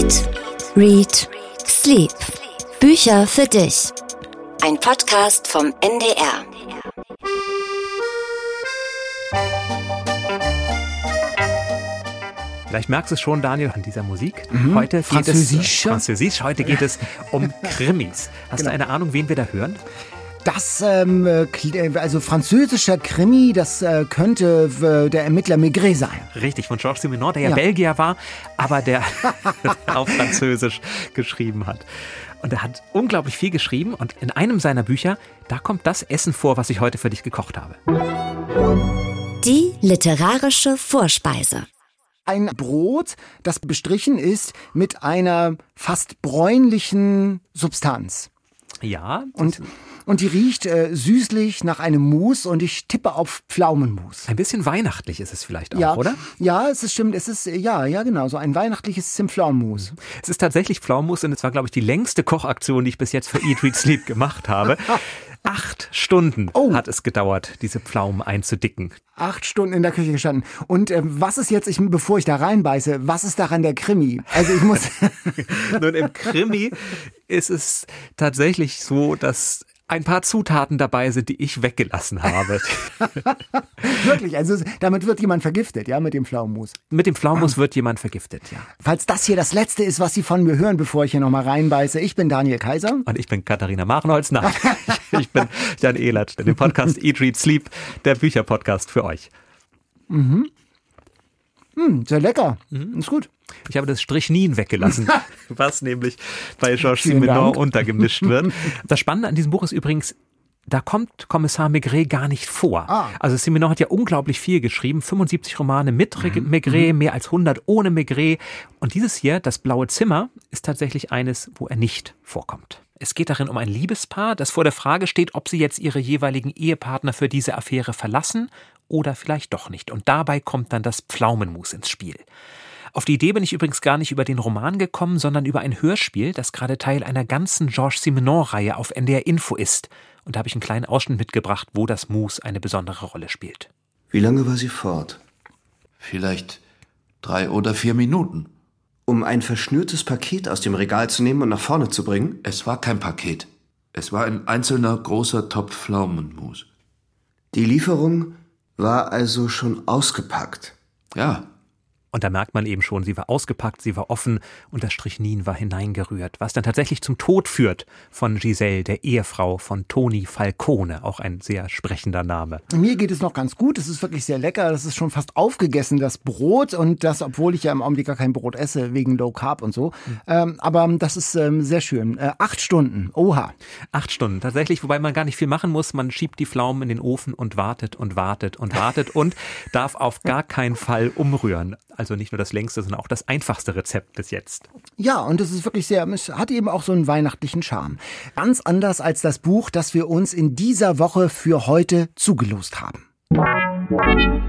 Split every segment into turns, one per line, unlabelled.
Eat, Read, Sleep. Bücher für dich. Ein Podcast vom NDR.
Vielleicht merkst du es schon, Daniel, an dieser Musik.
Mhm.
Heute geht
Französisch.
es Französisch. Heute geht es um Krimis. Hast
Genau.
du eine Ahnung, wen wir da hören?
Das, ähm, äh, kl- also französischer Krimi, das äh, könnte äh, der Ermittler Maigret sein.
Richtig, von Georges Simenon, der ja,
Ja.
Belgier war, aber der auf Französisch geschrieben hat. Und er hat unglaublich viel geschrieben und in einem seiner Bücher, da kommt das Essen vor, was ich heute für dich gekocht habe.
Die literarische Vorspeise.
Ein Brot, das bestrichen ist mit einer fast bräunlichen Substanz.
Ja,
Und, und die riecht äh, süßlich nach einem Mus und ich tippe auf Pflaumenmus.
ein bisschen weihnachtlich ist es vielleicht auch,
Ja,
oder?
ja, es ist stimmt, es ist, äh, ja, ja, genau, so ein weihnachtliches Zimtpflaumenmus.
Es ist tatsächlich Pflaumenmus und es war, glaube ich, die längste Kochaktion, die ich bis jetzt für Eat, Read, Sleep gemacht habe. Acht Stunden
Oh.
hat es gedauert, diese Pflaumen einzudicken.
Acht Stunden in der Küche gestanden. Und äh, was ist jetzt, ich, bevor ich da reinbeiße, was ist daran der Krimi? Also ich muss,
Nun, im Krimi ist es tatsächlich so, dass ein paar Zutaten dabei sind, die ich weggelassen habe.
wirklich, also damit wird jemand vergiftet, ja, mit dem Pflaumenmus.
Mit dem Pflaumenmus wird jemand vergiftet, ja.
Falls das hier das Letzte ist, was Sie von mir hören, bevor ich hier nochmal reinbeiße, ich bin Daniel Kaiser.
Und ich bin Katharina Marenholz. Nein, ich bin Jan Ehlert, der den Podcast Eat, Read, Sleep, der Bücherpodcast für euch.
Hm, sehr lecker.
Mhm.
Ist gut.
Ich habe das Strichnin weggelassen, was nämlich bei Georges Simenon untergemischt wird. Das Spannende an diesem Buch ist übrigens, da kommt Kommissar Maigret gar nicht vor.
Ah.
Also Simenon hat ja unglaublich viel geschrieben, 75 Romane mit
Mhm.
Maigret, mehr als 100 ohne Maigret. Und dieses hier, das blaue Zimmer, ist tatsächlich eines, wo er nicht vorkommt. Es geht darin um ein Liebespaar, das vor der Frage steht, ob sie jetzt ihre jeweiligen Ehepartner für diese Affäre verlassen oder vielleicht doch nicht. Und dabei kommt dann das Pflaumenmus ins Spiel. Auf die Idee bin ich übrigens gar nicht über den Roman gekommen, sondern über ein Hörspiel, das gerade Teil einer ganzen Georges Simenon-Reihe auf NDR Info ist. Und da habe ich einen kleinen Ausschnitt mitgebracht, wo das Mus eine besondere Rolle spielt.
Wie lange war sie fort?
Vielleicht drei oder vier Minuten.
Um ein verschnürtes Paket aus dem Regal zu nehmen und nach vorne zu bringen?
Es war kein Paket. Es war ein einzelner großer Topf Pflaumenmus.
Die Lieferung war also schon ausgepackt.
Ja,
Und da merkt man eben schon, sie war ausgepackt, sie war offen und das Strichnin war hineingerührt, was dann tatsächlich zum Tod führt von Giselle, der Ehefrau von Toni Falcone, auch ein sehr sprechender Name.
Mir geht es noch ganz gut. Es ist wirklich sehr lecker. Das ist schon fast aufgegessen, das Brot. Und das, obwohl ich ja im Augenblick gar kein Brot esse, wegen Low Carb und so. Ähm, aber das ist ähm, sehr schön. Äh, acht Stunden. Oha.
Acht Stunden tatsächlich, wobei man gar nicht viel machen muss. Man schiebt die Pflaumen in den Ofen und wartet und wartet und wartet und darf auf gar keinen Fall umrühren. Also nicht nur das längste, sondern auch das einfachste Rezept bis jetzt.
Ja, und es ist wirklich sehr, es hat eben auch so einen weihnachtlichen Charme. Ganz anders als das Buch, das wir uns in dieser Woche für heute zugelost haben.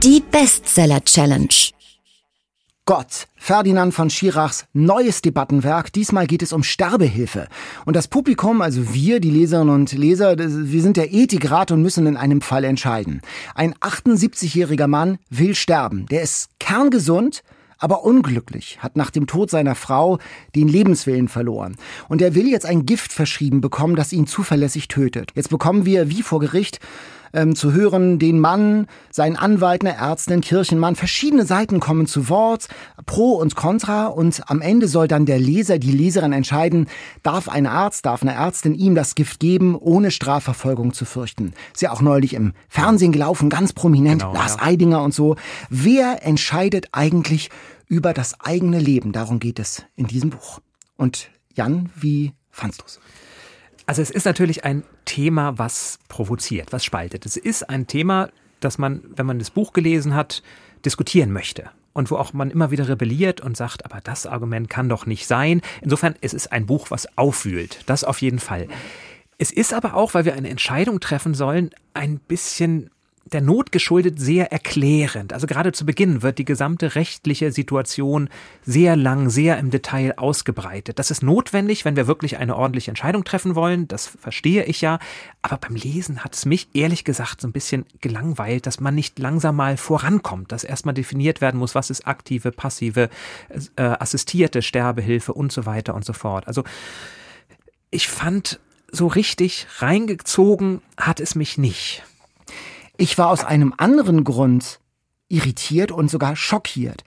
Die Bestseller Challenge.
Gott, Ferdinand von Schirachs neues Debattenwerk. Diesmal geht es um Sterbehilfe. Und das Publikum, also wir, die Leserinnen und Leser, wir sind der Ethikrat und müssen in einem Fall entscheiden. Ein 78-jähriger Mann will sterben. Der ist kerngesund, aber unglücklich, hat nach dem Tod seiner Frau den Lebenswillen verloren. Und er will jetzt ein Gift verschrieben bekommen, das ihn zuverlässig tötet. Jetzt bekommen wir, wie vor Gericht, ähm, zu hören, den Mann, seinen Anwalt, eine Ärztin, Kirchenmann. Verschiedene Seiten kommen zu Wort, pro und contra. Und am Ende soll dann der Leser, die Leserin entscheiden, darf ein Arzt, darf eine Ärztin ihm das Gift geben, ohne Strafverfolgung zu fürchten. Ist ja auch neulich im Fernsehen gelaufen, ganz prominent,
Genau,
Lars
ja.
Eidinger und so. Wer entscheidet eigentlich über das eigene Leben? Darum geht es in diesem Buch. Und Jan, wie fandst du's?
Also es ist natürlich ein Thema, was provoziert, was spaltet. Es ist ein Thema, das man, wenn man das Buch gelesen hat, diskutieren möchte. Und wo auch man immer wieder rebelliert und sagt, aber das Argument kann doch nicht sein. Insofern, es ist ein Buch, was aufwühlt. Das auf jeden Fall. Es ist aber auch, weil wir eine Entscheidung treffen sollen, ein bisschen der Not geschuldet sehr erklärend. Also gerade zu Beginn wird die gesamte rechtliche Situation sehr lang, sehr im Detail ausgebreitet. Das ist notwendig, wenn wir wirklich eine ordentliche Entscheidung treffen wollen. Das verstehe ich ja. Aber beim Lesen hat es mich ehrlich gesagt so ein bisschen gelangweilt, dass man nicht langsam mal vorankommt, dass erstmal definiert werden muss, was ist aktive, passive, äh, assistierte Sterbehilfe und so weiter und so fort. Also ich fand, so richtig reingezogen hat es mich nicht.
Ich war aus einem anderen Grund irritiert und sogar schockiert.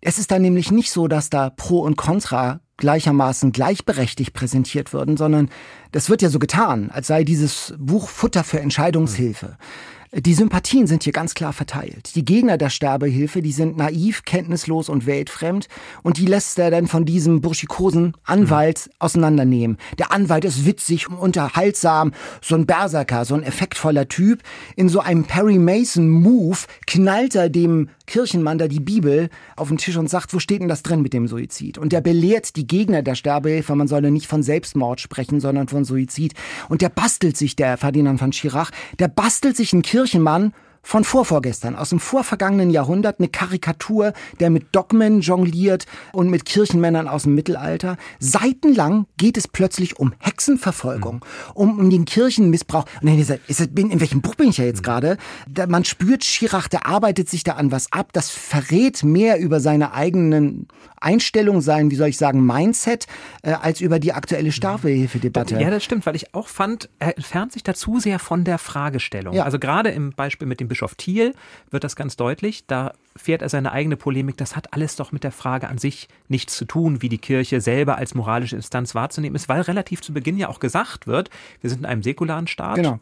Es ist da nämlich nicht so, dass da Pro und Contra gleichermaßen gleichberechtigt präsentiert würden, sondern das wird ja so getan, als sei dieses Buch Futter für Entscheidungshilfe. Mhm. Die Sympathien sind hier ganz klar verteilt. Die Gegner der Sterbehilfe, die sind naiv, kenntnislos und weltfremd und die lässt er dann von diesem burschikosen Anwalt mhm. auseinandernehmen. Der Anwalt ist witzig und unterhaltsam, so ein Berserker, so ein effektvoller Typ. In so einem Perry Mason Move knallt er dem Kirchenmann da die Bibel auf den Tisch und sagt, wo steht denn das drin mit dem Suizid? Und der belehrt die Gegner der Sterbehilfe, man solle nicht von Selbstmord sprechen, sondern von Suizid. Und der bastelt sich, der Ferdinand von Schirach, der bastelt sich einen Kirchenmann von vorvorgestern, aus dem vorvergangenen Jahrhundert, eine Karikatur, der mit Dogmen jongliert und mit Kirchenmännern aus dem Mittelalter. Seitenlang geht es plötzlich um Hexenverfolgung, mhm. um, um den Kirchenmissbrauch. Und dann ist, ist, in welchem Buch bin ich ja jetzt mhm. gerade? Man spürt, Schirach, der arbeitet sich da an was ab. Das verrät mehr über seine eigenen Einstellung sein, wie soll ich sagen, Mindset, äh, als über die aktuelle Sterbehilfedebatte.
Ja, das stimmt, weil ich auch fand, er entfernt sich da zu sehr von der Fragestellung. Ja. Also gerade im Beispiel mit dem Bischof Thiel wird das ganz deutlich. Da fährt er seine eigene Polemik. Das hat alles doch mit der Frage an sich nichts zu tun, wie die Kirche selber als moralische Instanz wahrzunehmen ist, weil relativ zu Beginn ja auch gesagt wird, wir sind in einem säkularen Staat. Genau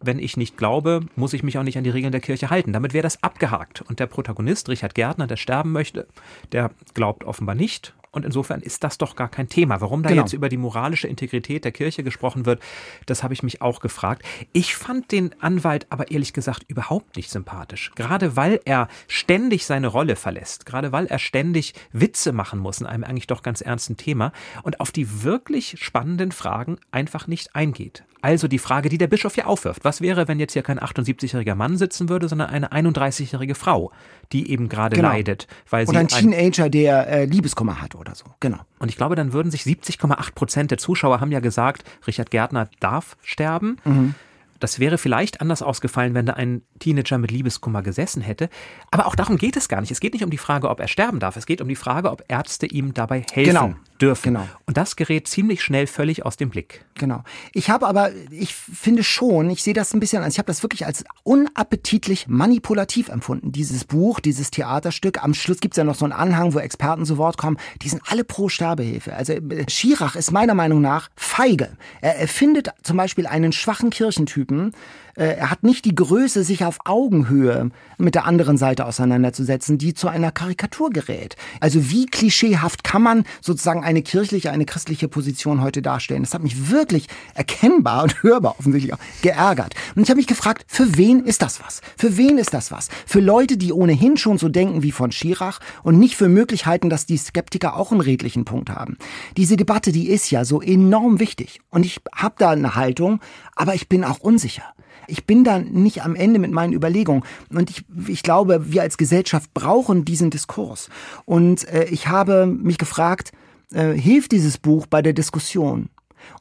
wenn ich nicht glaube, muss ich mich auch nicht an die Regeln der Kirche halten. Damit wäre das abgehakt. Und der Protagonist, Richard Gärtner, der sterben möchte, der glaubt offenbar nicht und insofern ist das doch gar kein Thema. Warum da genau. jetzt über die moralische Integrität der Kirche gesprochen wird, das habe ich mich auch gefragt. Ich fand den Anwalt aber ehrlich gesagt überhaupt nicht sympathisch. Gerade weil er ständig seine Rolle verlässt. Gerade weil er ständig Witze machen muss in einem eigentlich doch ganz ernsten Thema und auf die wirklich spannenden Fragen einfach nicht eingeht. Also die Frage, die der Bischof hier aufwirft. Was wäre, wenn jetzt hier kein 78-jähriger Mann sitzen würde, sondern eine 31-jährige Frau, die eben gerade genau. leidet?
Weil oder ein Teenager, der äh, Liebeskummer hat oder so. Genau.
Und ich glaube, dann würden sich 70,8 Prozent der Zuschauer haben ja gesagt, Richard Gärtner darf sterben. Mhm. Das wäre vielleicht anders ausgefallen, wenn da ein Teenager mit Liebeskummer gesessen hätte. Aber auch darum geht es gar nicht. Es geht nicht um die Frage, ob er sterben darf. Es geht um die Frage, ob Ärzte ihm dabei helfen genau. dürfen. Genau. Und das gerät ziemlich schnell völlig aus dem Blick.
Genau. Ich habe aber, ich finde schon, ich sehe das ein bisschen, ich habe das wirklich als unappetitlich manipulativ empfunden. Dieses Buch, dieses Theaterstück. Am Schluss gibt es ja noch so einen Anhang, wo Experten zu Wort kommen. Die sind alle pro Sterbehilfe. Also äh, Schirach ist meiner Meinung nach feige. Er erfindet zum Beispiel einen schwachen Kirchentypen Typen. Äh, er hat nicht die Größe, sich auf Augenhöhe mit der anderen Seite auseinanderzusetzen, die zu einer Karikatur gerät. Also wie klischeehaft kann man sozusagen eine kirchliche, eine christliche Position heute darstellen? Das hat mich wirklich erkennbar und hörbar offensichtlich auch geärgert. Und ich habe mich gefragt, für wen ist das was? Für wen ist das was? Für Leute, die ohnehin schon so denken wie von Schirach und nicht für Möglichkeiten, dass die Skeptiker auch einen redlichen Punkt haben. Diese Debatte, die ist ja so enorm wichtig. Und ich habe da eine Haltung, aber ich bin auch unsicher. Ich bin da nicht am Ende mit meinen Überlegungen. Und ich, ich glaube, wir als Gesellschaft brauchen diesen Diskurs. Und äh, ich habe mich gefragt, äh, hilft dieses Buch bei der Diskussion?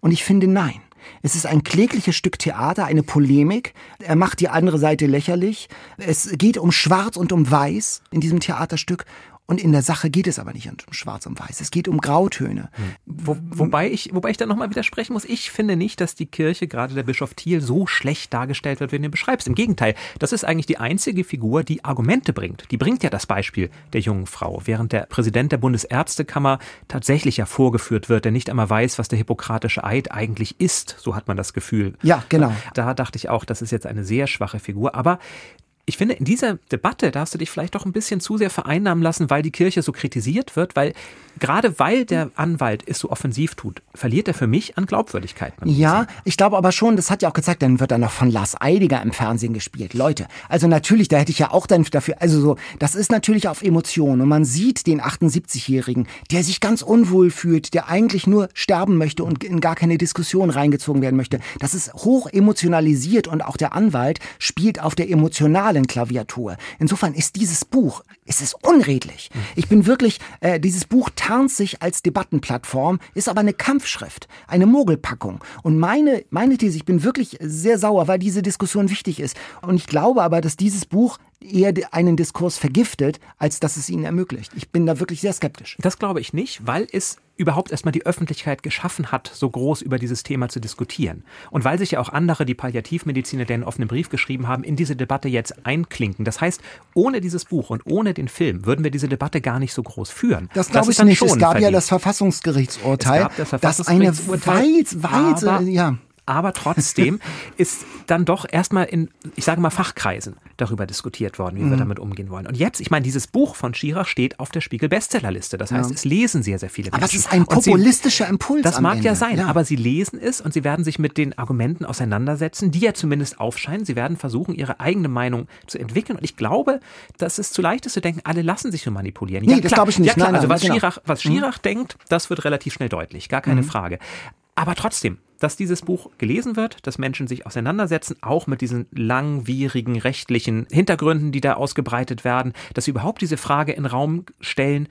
Und ich finde nein. Es ist ein klägliches Stück Theater, eine Polemik. Er macht die andere Seite lächerlich. Es geht um Schwarz und um Weiß in diesem Theaterstück. Und in der Sache geht es aber nicht um Schwarz und Weiß. Es geht um Grautöne.
Wo, wobei ich, wobei ich da nochmal widersprechen muss. Ich finde nicht, dass die Kirche, gerade der Bischof Thiel, so schlecht dargestellt wird, wie du ihn beschreibst. Im Gegenteil. Das ist eigentlich die einzige Figur, die Argumente bringt. Die bringt ja das Beispiel der jungen Frau. Während der Präsident der Bundesärztekammer tatsächlich ja vorgeführt wird, der nicht einmal weiß, was der hippokratische Eid eigentlich ist. So hat man das Gefühl.
Ja, genau.
Da dachte ich auch, das ist jetzt eine sehr schwache Figur. Aber ich finde, in dieser Debatte darfst du dich vielleicht doch ein bisschen zu sehr vereinnahmen lassen, weil die Kirche so kritisiert wird, weil gerade weil der Anwalt es so offensiv tut, verliert er für mich an Glaubwürdigkeit.
Ja, ich glaube aber schon, das hat ja auch gezeigt, dann wird er noch von Lars Eidiger im Fernsehen gespielt. Leute, also natürlich, da hätte ich ja auch dann dafür, also so, das ist natürlich auf Emotionen und man sieht den 78-Jährigen, der sich ganz unwohl fühlt, der eigentlich nur sterben möchte und in gar keine Diskussion reingezogen werden möchte. Das ist hoch emotionalisiert und auch der Anwalt spielt auf der emotionalen Stalin-Klaviatur. Insofern ist dieses Buch, es unredlich. Ich bin wirklich, äh, dieses Buch tarnt sich als Debattenplattform, ist aber eine Kampfschrift, eine Mogelpackung. Und meine, meine These, ich bin wirklich sehr sauer, weil diese Diskussion wichtig ist. Und ich glaube aber, dass dieses Buch eher einen Diskurs vergiftet, als dass es ihn ermöglicht. Ich bin da wirklich sehr skeptisch.
Das glaube ich nicht, weil es überhaupt erstmal die Öffentlichkeit geschaffen hat, so groß über dieses Thema zu diskutieren. Und weil sich ja auch andere, die Palliativmediziner, der einen offenen Brief geschrieben haben, in diese Debatte jetzt einklinken. Das heißt, ohne dieses Buch und ohne den Film würden wir diese Debatte gar nicht so groß führen.
Das glaube ich nicht. Es gab verdient. ja das Verfassungsgerichtsurteil,
das, Verfassungsgerichtsurteil,
das eine weit, weit, ja
aber trotzdem ist dann doch erstmal in, ich sage mal, Fachkreisen darüber diskutiert worden, wie mhm. wir damit umgehen wollen. Und jetzt, ich meine, dieses Buch von Schirach steht auf der Spiegel-Bestsellerliste. Das heißt, ja. es lesen sehr, sehr viele Menschen.
Aber es ist ein populistischer
sie,
Impuls.
Das mag
Ende.
ja sein, ja. aber sie lesen es und sie werden sich mit den Argumenten auseinandersetzen, die ja zumindest aufscheinen. Sie werden versuchen, ihre eigene Meinung zu entwickeln. Und ich glaube, das ist zu leicht ist zu denken, alle lassen sich so manipulieren.
Nee, ja, das glaube ich nicht. Ja,
klar,
nein,
also
nein,
was genau. Schirach, was Schirach mhm. denkt, das wird relativ schnell deutlich, gar keine mhm. Frage. Aber trotzdem, dass dieses Buch gelesen wird, dass Menschen sich auseinandersetzen, auch mit diesen langwierigen rechtlichen Hintergründen, die da ausgebreitet werden, dass sie überhaupt diese Frage in den Raum stellen,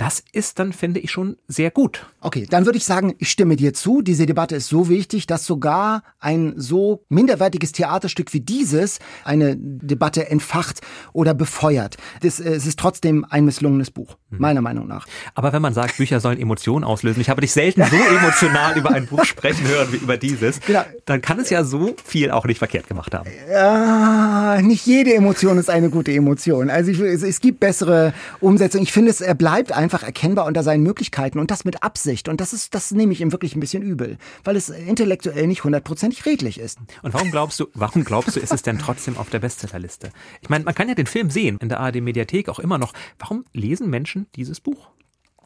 das ist dann, finde ich, schon sehr gut.
Okay, dann würde ich sagen, ich stimme dir zu. Diese Debatte ist so wichtig, dass sogar ein so minderwertiges Theaterstück wie dieses eine Debatte entfacht oder befeuert. Das, es ist trotzdem ein misslungenes Buch, mhm. meiner Meinung nach.
Aber wenn man sagt, Bücher sollen Emotionen auslösen, ich habe dich selten so emotional über ein Buch sprechen hören wie über dieses, genau. dann kann es ja so viel auch nicht verkehrt gemacht haben.
Ja, nicht jede Emotion ist eine gute Emotion. Also ich, es, es gibt bessere Umsetzungen. Ich finde, es bleibt einfach einfach erkennbar unter seinen Möglichkeiten und das mit Absicht. Und das ist, das nehme ich ihm wirklich ein bisschen übel, weil es intellektuell nicht hundertprozentig redlich ist.
Und warum glaubst du, warum glaubst du, ist es denn trotzdem auf der Bestsellerliste? Ich meine, man kann ja den Film sehen in der ARD Mediathek auch immer noch. Warum lesen Menschen dieses Buch?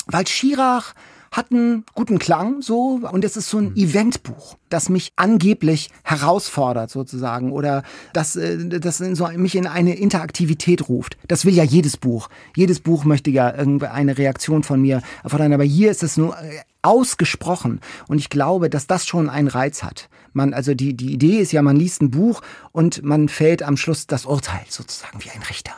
Weil Schirach hat einen guten Klang so und es ist so ein mhm. Eventbuch, das mich angeblich herausfordert sozusagen oder das, äh, das so mich in eine Interaktivität ruft. Das will ja jedes Buch. Jedes Buch möchte ja eine Reaktion von mir erfordern, aber hier ist es nur äh, ausgesprochen und ich glaube, dass das schon einen Reiz hat. Man, also die, die Idee ist ja, man liest ein Buch und man fällt am Schluss das Urteil sozusagen wie ein Richter.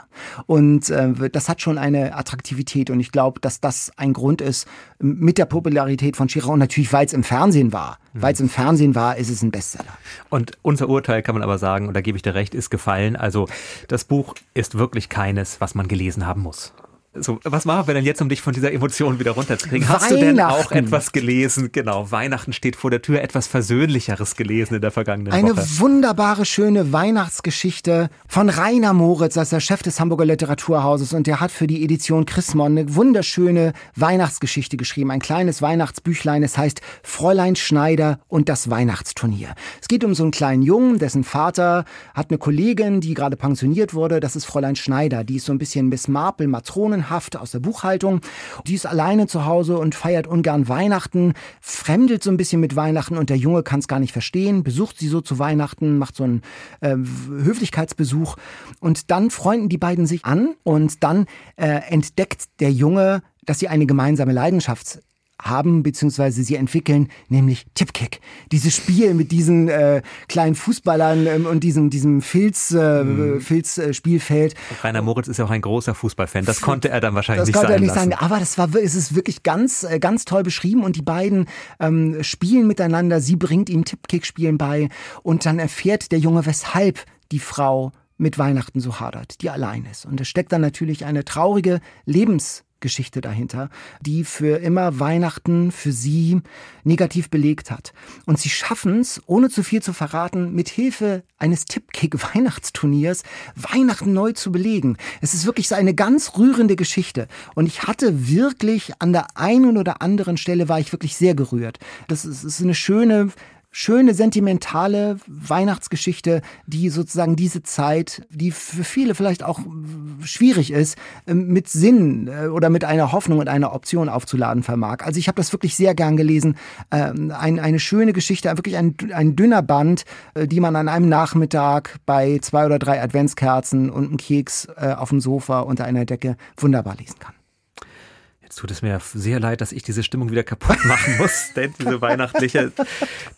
Und äh, das hat schon eine Attraktivität und ich glaube, dass das ein Grund ist mit der Popularität von Chirac und natürlich, weil es im Fernsehen war. Mhm. Weil es im Fernsehen war, ist es ein Bestseller.
Und unser Urteil kann man aber sagen, und da gebe ich dir recht, ist gefallen. Also das Buch ist wirklich keines, was man gelesen haben muss. So, was machen wir denn jetzt, um dich von dieser Emotion wieder runterzukriegen? Hast du denn auch etwas gelesen? Genau, Weihnachten steht vor der Tür, etwas Versöhnlicheres gelesen in der vergangenen
Eine
Woche.
Eine wunderbare, schöne Weihnachtsgeschichte von Rainer Moritz, das ist der Chef des Hamburger Literaturhauses und der hat für die Edition Chrismon eine wunderschöne Weihnachtsgeschichte geschrieben. Ein kleines Weihnachtsbüchlein, es heißt Fräulein Schneider und das Weihnachtsturnier. Es geht um so einen kleinen Jungen, dessen Vater hat eine Kollegin, die gerade pensioniert wurde, das ist Fräulein Schneider, die ist so ein bisschen Miss Marple, Matronen Haft aus der Buchhaltung. Die ist alleine zu Hause und feiert ungern Weihnachten, fremdelt so ein bisschen mit Weihnachten und der Junge kann es gar nicht verstehen, besucht sie so zu Weihnachten, macht so einen äh, Höflichkeitsbesuch und dann freunden die beiden sich an und dann äh, entdeckt der Junge, dass sie eine gemeinsame Leidenschaft haben beziehungsweise sie entwickeln, nämlich Tipkick. Dieses Spiel mit diesen äh, kleinen Fußballern ähm, und diesem diesem Filz äh, mhm. Filz äh, Spielfeld.
Rainer Moritz ist ja auch ein großer Fußballfan. Das konnte er dann wahrscheinlich
das
nicht
konnte
er
nicht sagen. Aber das war es ist wirklich ganz äh, ganz toll beschrieben und die beiden ähm, spielen miteinander. Sie bringt ihm Tipkick Spielen bei und dann erfährt der Junge, weshalb die Frau mit Weihnachten so hadert, die allein ist. Und es steckt dann natürlich eine traurige Lebens Geschichte dahinter, die für immer Weihnachten für sie negativ belegt hat. Und sie schaffen es, ohne zu viel zu verraten, mit Hilfe eines Tippkick-Weihnachtsturniers Weihnachten neu zu belegen. Es ist wirklich so eine ganz rührende Geschichte. Und ich hatte wirklich an der einen oder anderen Stelle war ich wirklich sehr gerührt. Das ist, ist eine schöne schöne, sentimentale Weihnachtsgeschichte, die sozusagen diese Zeit, die für viele vielleicht auch schwierig ist, ähm, mit Sinn äh, oder mit einer Hoffnung und einer Option aufzuladen vermag. Also ich habe das wirklich sehr gern gelesen. Ähm, ein, eine schöne Geschichte, wirklich ein, ein dünner Band, äh, die man an einem Nachmittag bei zwei oder drei Adventskerzen und einem Keks äh, auf dem Sofa unter einer Decke wunderbar lesen kann.
Tut es mir sehr leid, dass ich diese Stimmung wieder kaputt machen muss, denn diese weihnachtliche,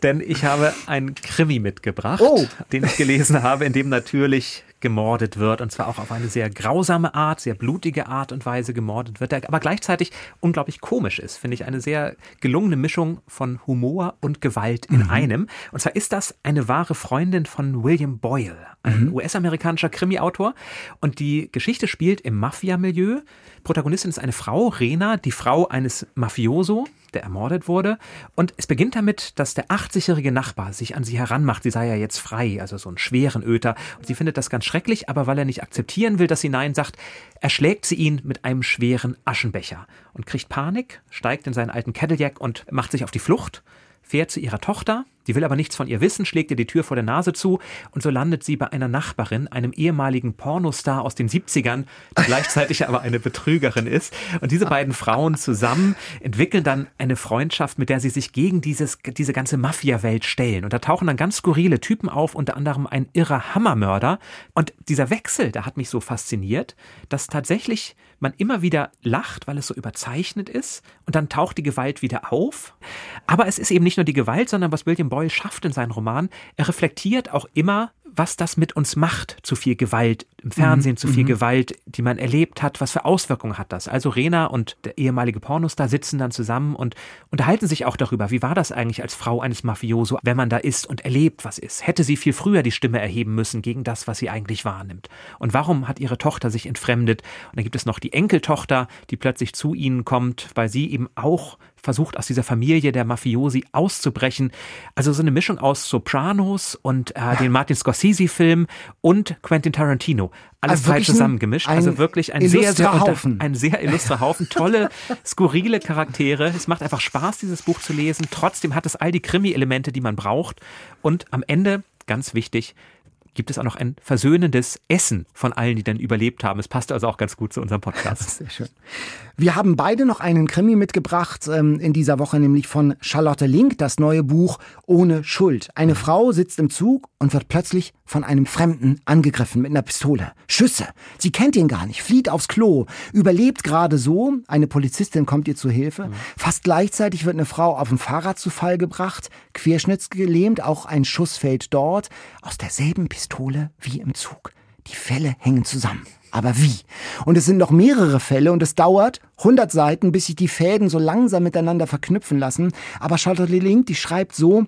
denn ich habe einen Krimi mitgebracht, oh. den ich gelesen habe, in dem natürlich gemordet wird und zwar auch auf eine sehr grausame Art, sehr blutige Art und Weise gemordet wird, der aber gleichzeitig unglaublich komisch ist, finde ich eine sehr gelungene Mischung von Humor und Gewalt in mhm. einem. Und zwar ist das eine wahre Freundin von William Boyle, ein mhm. US-amerikanischer Krimi-Autor und die Geschichte spielt im Mafia-Milieu. Protagonistin ist eine Frau, Rena, die Frau eines Mafioso, der ermordet wurde. Und es beginnt damit, dass der 80-jährige Nachbar sich an sie heranmacht. Sie sei ja jetzt frei, also so einen schweren Öter. Und sie findet das ganz schrecklich, aber weil er nicht akzeptieren will, dass sie Nein sagt, erschlägt sie ihn mit einem schweren Aschenbecher und kriegt Panik, steigt in seinen alten Cadillac und macht sich auf die Flucht fährt zu ihrer Tochter, die will aber nichts von ihr wissen, schlägt ihr die Tür vor der Nase zu und so landet sie bei einer Nachbarin, einem ehemaligen Pornostar aus den 70ern, die gleichzeitig aber eine Betrügerin ist. Und diese beiden Frauen zusammen entwickeln dann eine Freundschaft, mit der sie sich gegen dieses, diese ganze Mafia-Welt stellen. Und da tauchen dann ganz skurrile Typen auf, unter anderem ein irrer Hammermörder. Und dieser Wechsel, der hat mich so fasziniert, dass tatsächlich man immer wieder lacht, weil es so überzeichnet ist und dann taucht die Gewalt wieder auf. Aber es ist eben nicht nur die Gewalt, sondern was William Boyle schafft in seinen Romanen, er reflektiert auch immer was das mit uns macht, zu viel Gewalt im Fernsehen, mhm. zu viel mhm. Gewalt, die man erlebt hat, was für Auswirkungen hat das? Also Rena und der ehemalige Pornostar sitzen dann zusammen und unterhalten sich auch darüber, wie war das eigentlich als Frau eines Mafioso, wenn man da ist und erlebt, was ist? Hätte sie viel früher die Stimme erheben müssen gegen das, was sie eigentlich wahrnimmt? Und warum hat ihre Tochter sich entfremdet? Und dann gibt es noch die Enkeltochter, die plötzlich zu ihnen kommt, weil sie eben auch versucht, aus dieser Familie der Mafiosi auszubrechen. Also so eine Mischung aus Sopranos und äh, den Martin Scorsese-Film und Quentin Tarantino. Alles also falsch zusammengemischt. Also wirklich ein sehr, sehr,
Haufen.
ein sehr illustrer Haufen. Tolle, skurrile Charaktere. Es macht einfach Spaß, dieses Buch zu lesen. Trotzdem hat es all die Krimi-Elemente, die man braucht. Und am Ende, ganz wichtig, gibt es auch noch ein versöhnendes Essen von allen, die dann überlebt haben. Es passt also auch ganz gut zu unserem Podcast.
Sehr schön. Wir haben beide noch einen Krimi mitgebracht ähm, in dieser Woche, nämlich von Charlotte Link, das neue Buch Ohne Schuld. Eine Frau sitzt im Zug und wird plötzlich von einem Fremden angegriffen mit einer Pistole. Schüsse. Sie kennt ihn gar nicht, flieht aufs Klo, überlebt gerade so. Eine Polizistin kommt ihr zu Hilfe. Mhm. Fast gleichzeitig wird eine Frau auf dem Fahrrad zu Fall gebracht, querschnittsgelähmt, auch ein Schuss fällt dort. Aus derselben Pistole wie im Zug. Die Fälle hängen zusammen. Aber wie? Und es sind noch mehrere Fälle und es dauert 100 Seiten, bis sich die Fäden so langsam miteinander verknüpfen lassen. Aber Charlotte Link, die schreibt so,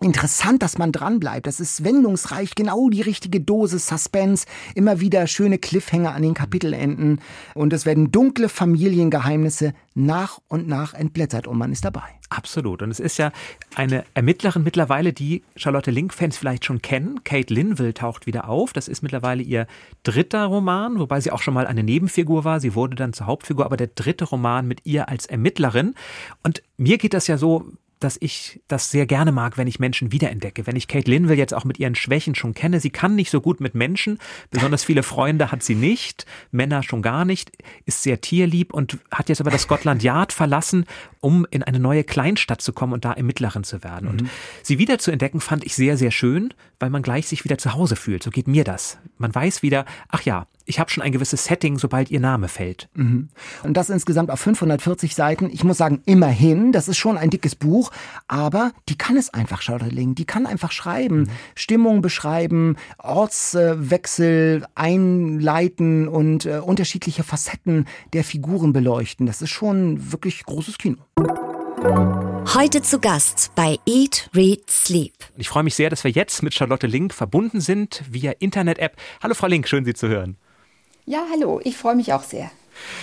Interessant, dass man dranbleibt. Das ist wendungsreich, genau die richtige Dose Suspense, immer wieder schöne Cliffhanger an den Kapitelenden und es werden dunkle Familiengeheimnisse nach und nach entblättert und man ist dabei.
Absolut. Und es ist ja eine Ermittlerin mittlerweile, die Charlotte Link-Fans vielleicht schon kennen. Kate Linville taucht wieder auf. Das ist mittlerweile ihr dritter Roman, wobei sie auch schon mal eine Nebenfigur war. Sie wurde dann zur Hauptfigur, aber der dritte Roman mit ihr als Ermittlerin. Und mir geht das ja so, dass ich das sehr gerne mag, wenn ich Menschen wiederentdecke. Wenn ich Kate Linville jetzt auch mit ihren Schwächen schon kenne, sie kann nicht so gut mit Menschen, besonders viele Freunde hat sie nicht, Männer schon gar nicht, ist sehr tierlieb und hat jetzt aber das Scotland Yard verlassen, um in eine neue Kleinstadt zu kommen und da Ermittlerin zu werden. Mhm. Und sie wiederzuentdecken fand ich sehr, sehr schön, weil man gleich sich wieder zu Hause fühlt. So geht mir das. Man weiß wieder, ach ja, ich habe schon ein gewisses Setting, sobald ihr Name fällt.
Mhm. Und das insgesamt auf 540 Seiten. Ich muss sagen, immerhin, das ist schon ein dickes Buch, aber die kann es einfach, Schauderling. Die kann einfach schreiben, mhm. Stimmung beschreiben, Ortswechsel einleiten und äh, unterschiedliche Facetten der Figuren beleuchten. Das ist schon wirklich großes Kino.
Heute zu Gast bei Eat, Read, Sleep.
Ich freue mich sehr, dass wir jetzt mit Charlotte Link verbunden sind via Internet-App. Hallo Frau Link, schön Sie zu hören.
Ja, hallo, ich freue mich auch sehr.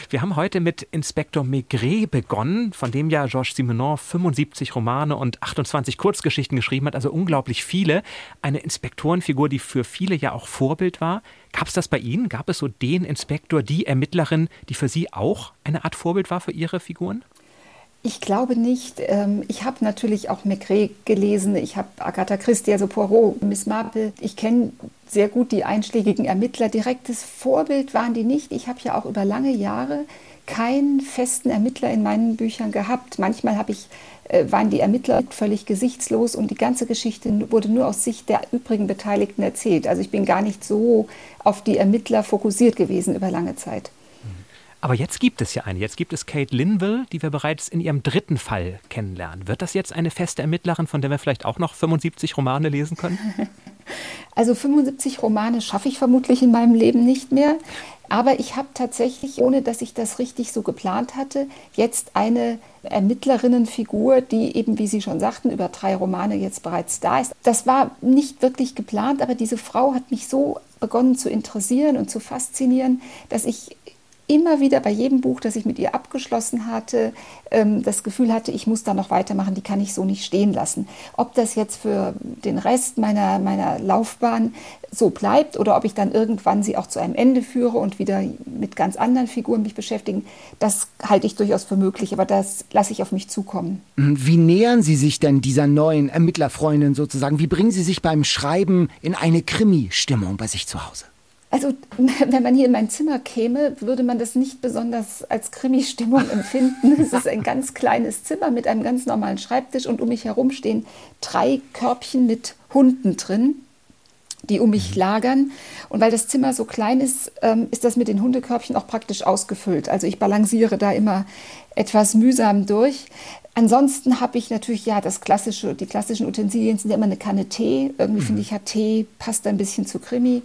Wir haben heute mit Inspektor Maigret begonnen, von dem ja Georges Simenon 75 Romane und 28 Kurzgeschichten geschrieben hat, also unglaublich viele. Eine Inspektorenfigur, die für viele ja auch Vorbild war. Gab es das bei Ihnen? Gab es so den Inspektor, die Ermittlerin, die für Sie auch eine Art Vorbild war für Ihre Figuren?
Ich glaube nicht. Ähm, ich habe natürlich auch Maigret gelesen. Ich habe Agatha Christie, also Poirot, Miss Marple. Ich kenne sehr gut die einschlägigen Ermittler. Direktes Vorbild waren die nicht. Ich habe ja auch über lange Jahre keinen festen Ermittler in meinen Büchern gehabt. Manchmal habe ich, äh, waren die Ermittler völlig gesichtslos und die ganze Geschichte wurde nur aus Sicht der übrigen Beteiligten erzählt. Also ich bin gar nicht so auf die Ermittler fokussiert gewesen über lange Zeit.
Aber jetzt gibt es ja eine. Jetzt gibt es Kate Linville, die wir bereits in ihrem dritten Fall kennenlernen. Wird das jetzt eine feste Ermittlerin, von der wir vielleicht auch noch 75 Romane lesen können?
Also 75 Romane schaffe ich vermutlich in meinem Leben nicht mehr. Aber ich habe tatsächlich, ohne dass ich das richtig so geplant hatte, jetzt eine Ermittlerinnenfigur, die eben, wie Sie schon sagten, über drei Romane jetzt bereits da ist. Das war nicht wirklich geplant, aber diese Frau hat mich so begonnen zu interessieren und zu faszinieren, dass ich immer wieder bei jedem Buch, das ich mit ihr abgeschlossen hatte, ähm, das Gefühl hatte, ich muss da noch weitermachen, die kann ich so nicht stehen lassen. Ob das jetzt für den Rest meiner, meiner Laufbahn so bleibt oder ob ich dann irgendwann sie auch zu einem Ende führe und wieder mit ganz anderen Figuren mich beschäftigen, das halte ich durchaus für möglich, aber das lasse ich auf mich zukommen.
Wie nähern Sie sich denn dieser neuen Ermittlerfreundin sozusagen? Wie bringen Sie sich beim Schreiben in eine Krimi-Stimmung bei sich zu Hause?
Also, wenn man hier in mein Zimmer käme, würde man das nicht besonders als Krimi-Stimmung empfinden. Es ist ein ganz kleines Zimmer mit einem ganz normalen Schreibtisch und um mich herum stehen drei Körbchen mit Hunden drin, die um mich lagern. Und weil das Zimmer so klein ist, ähm, ist das mit den Hundekörbchen auch praktisch ausgefüllt. Also ich balanciere da immer etwas mühsam durch. Ansonsten habe ich natürlich, ja, das klassische, die klassischen Utensilien sind ja immer eine Kanne Tee. Irgendwie mhm. finde ich, hat Tee passt ein bisschen zu Krimi.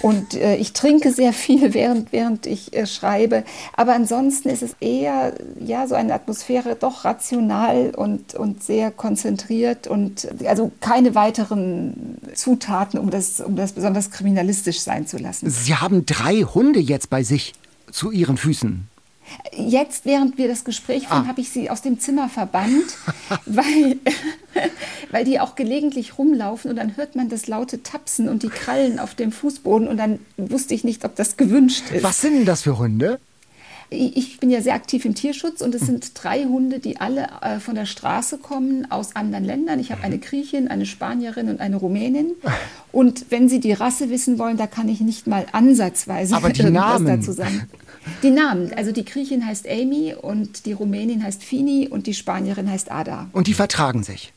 Und äh, ich trinke sehr viel, während, während ich äh, schreibe. Aber ansonsten ist es eher, ja, so eine Atmosphäre doch rational und, und sehr konzentriert und also keine weiteren Zutaten, um das, um das besonders kriminalistisch sein zu lassen.
Sie haben drei Hunde jetzt bei sich zu Ihren Füßen.
Jetzt, während wir das Gespräch führen, ah. habe ich sie aus dem Zimmer verbannt, weil, weil die auch gelegentlich rumlaufen und dann hört man das laute Tapsen und die Krallen auf dem Fußboden und dann wusste ich nicht, ob das gewünscht ist.
Was sind denn das für Hunde?
Ich bin ja sehr aktiv im Tierschutz und es sind drei Hunde, die alle äh, von der Straße kommen aus anderen Ländern. Ich habe eine Griechin, eine Spanierin und eine Rumänin. Und wenn Sie die Rasse wissen wollen, da kann ich nicht mal ansatzweise
Aber die Namen.
dazu sagen. Die Namen, also die Griechin heißt Amy und die Rumänin heißt Fini und die Spanierin heißt Ada.
Und die vertragen sich?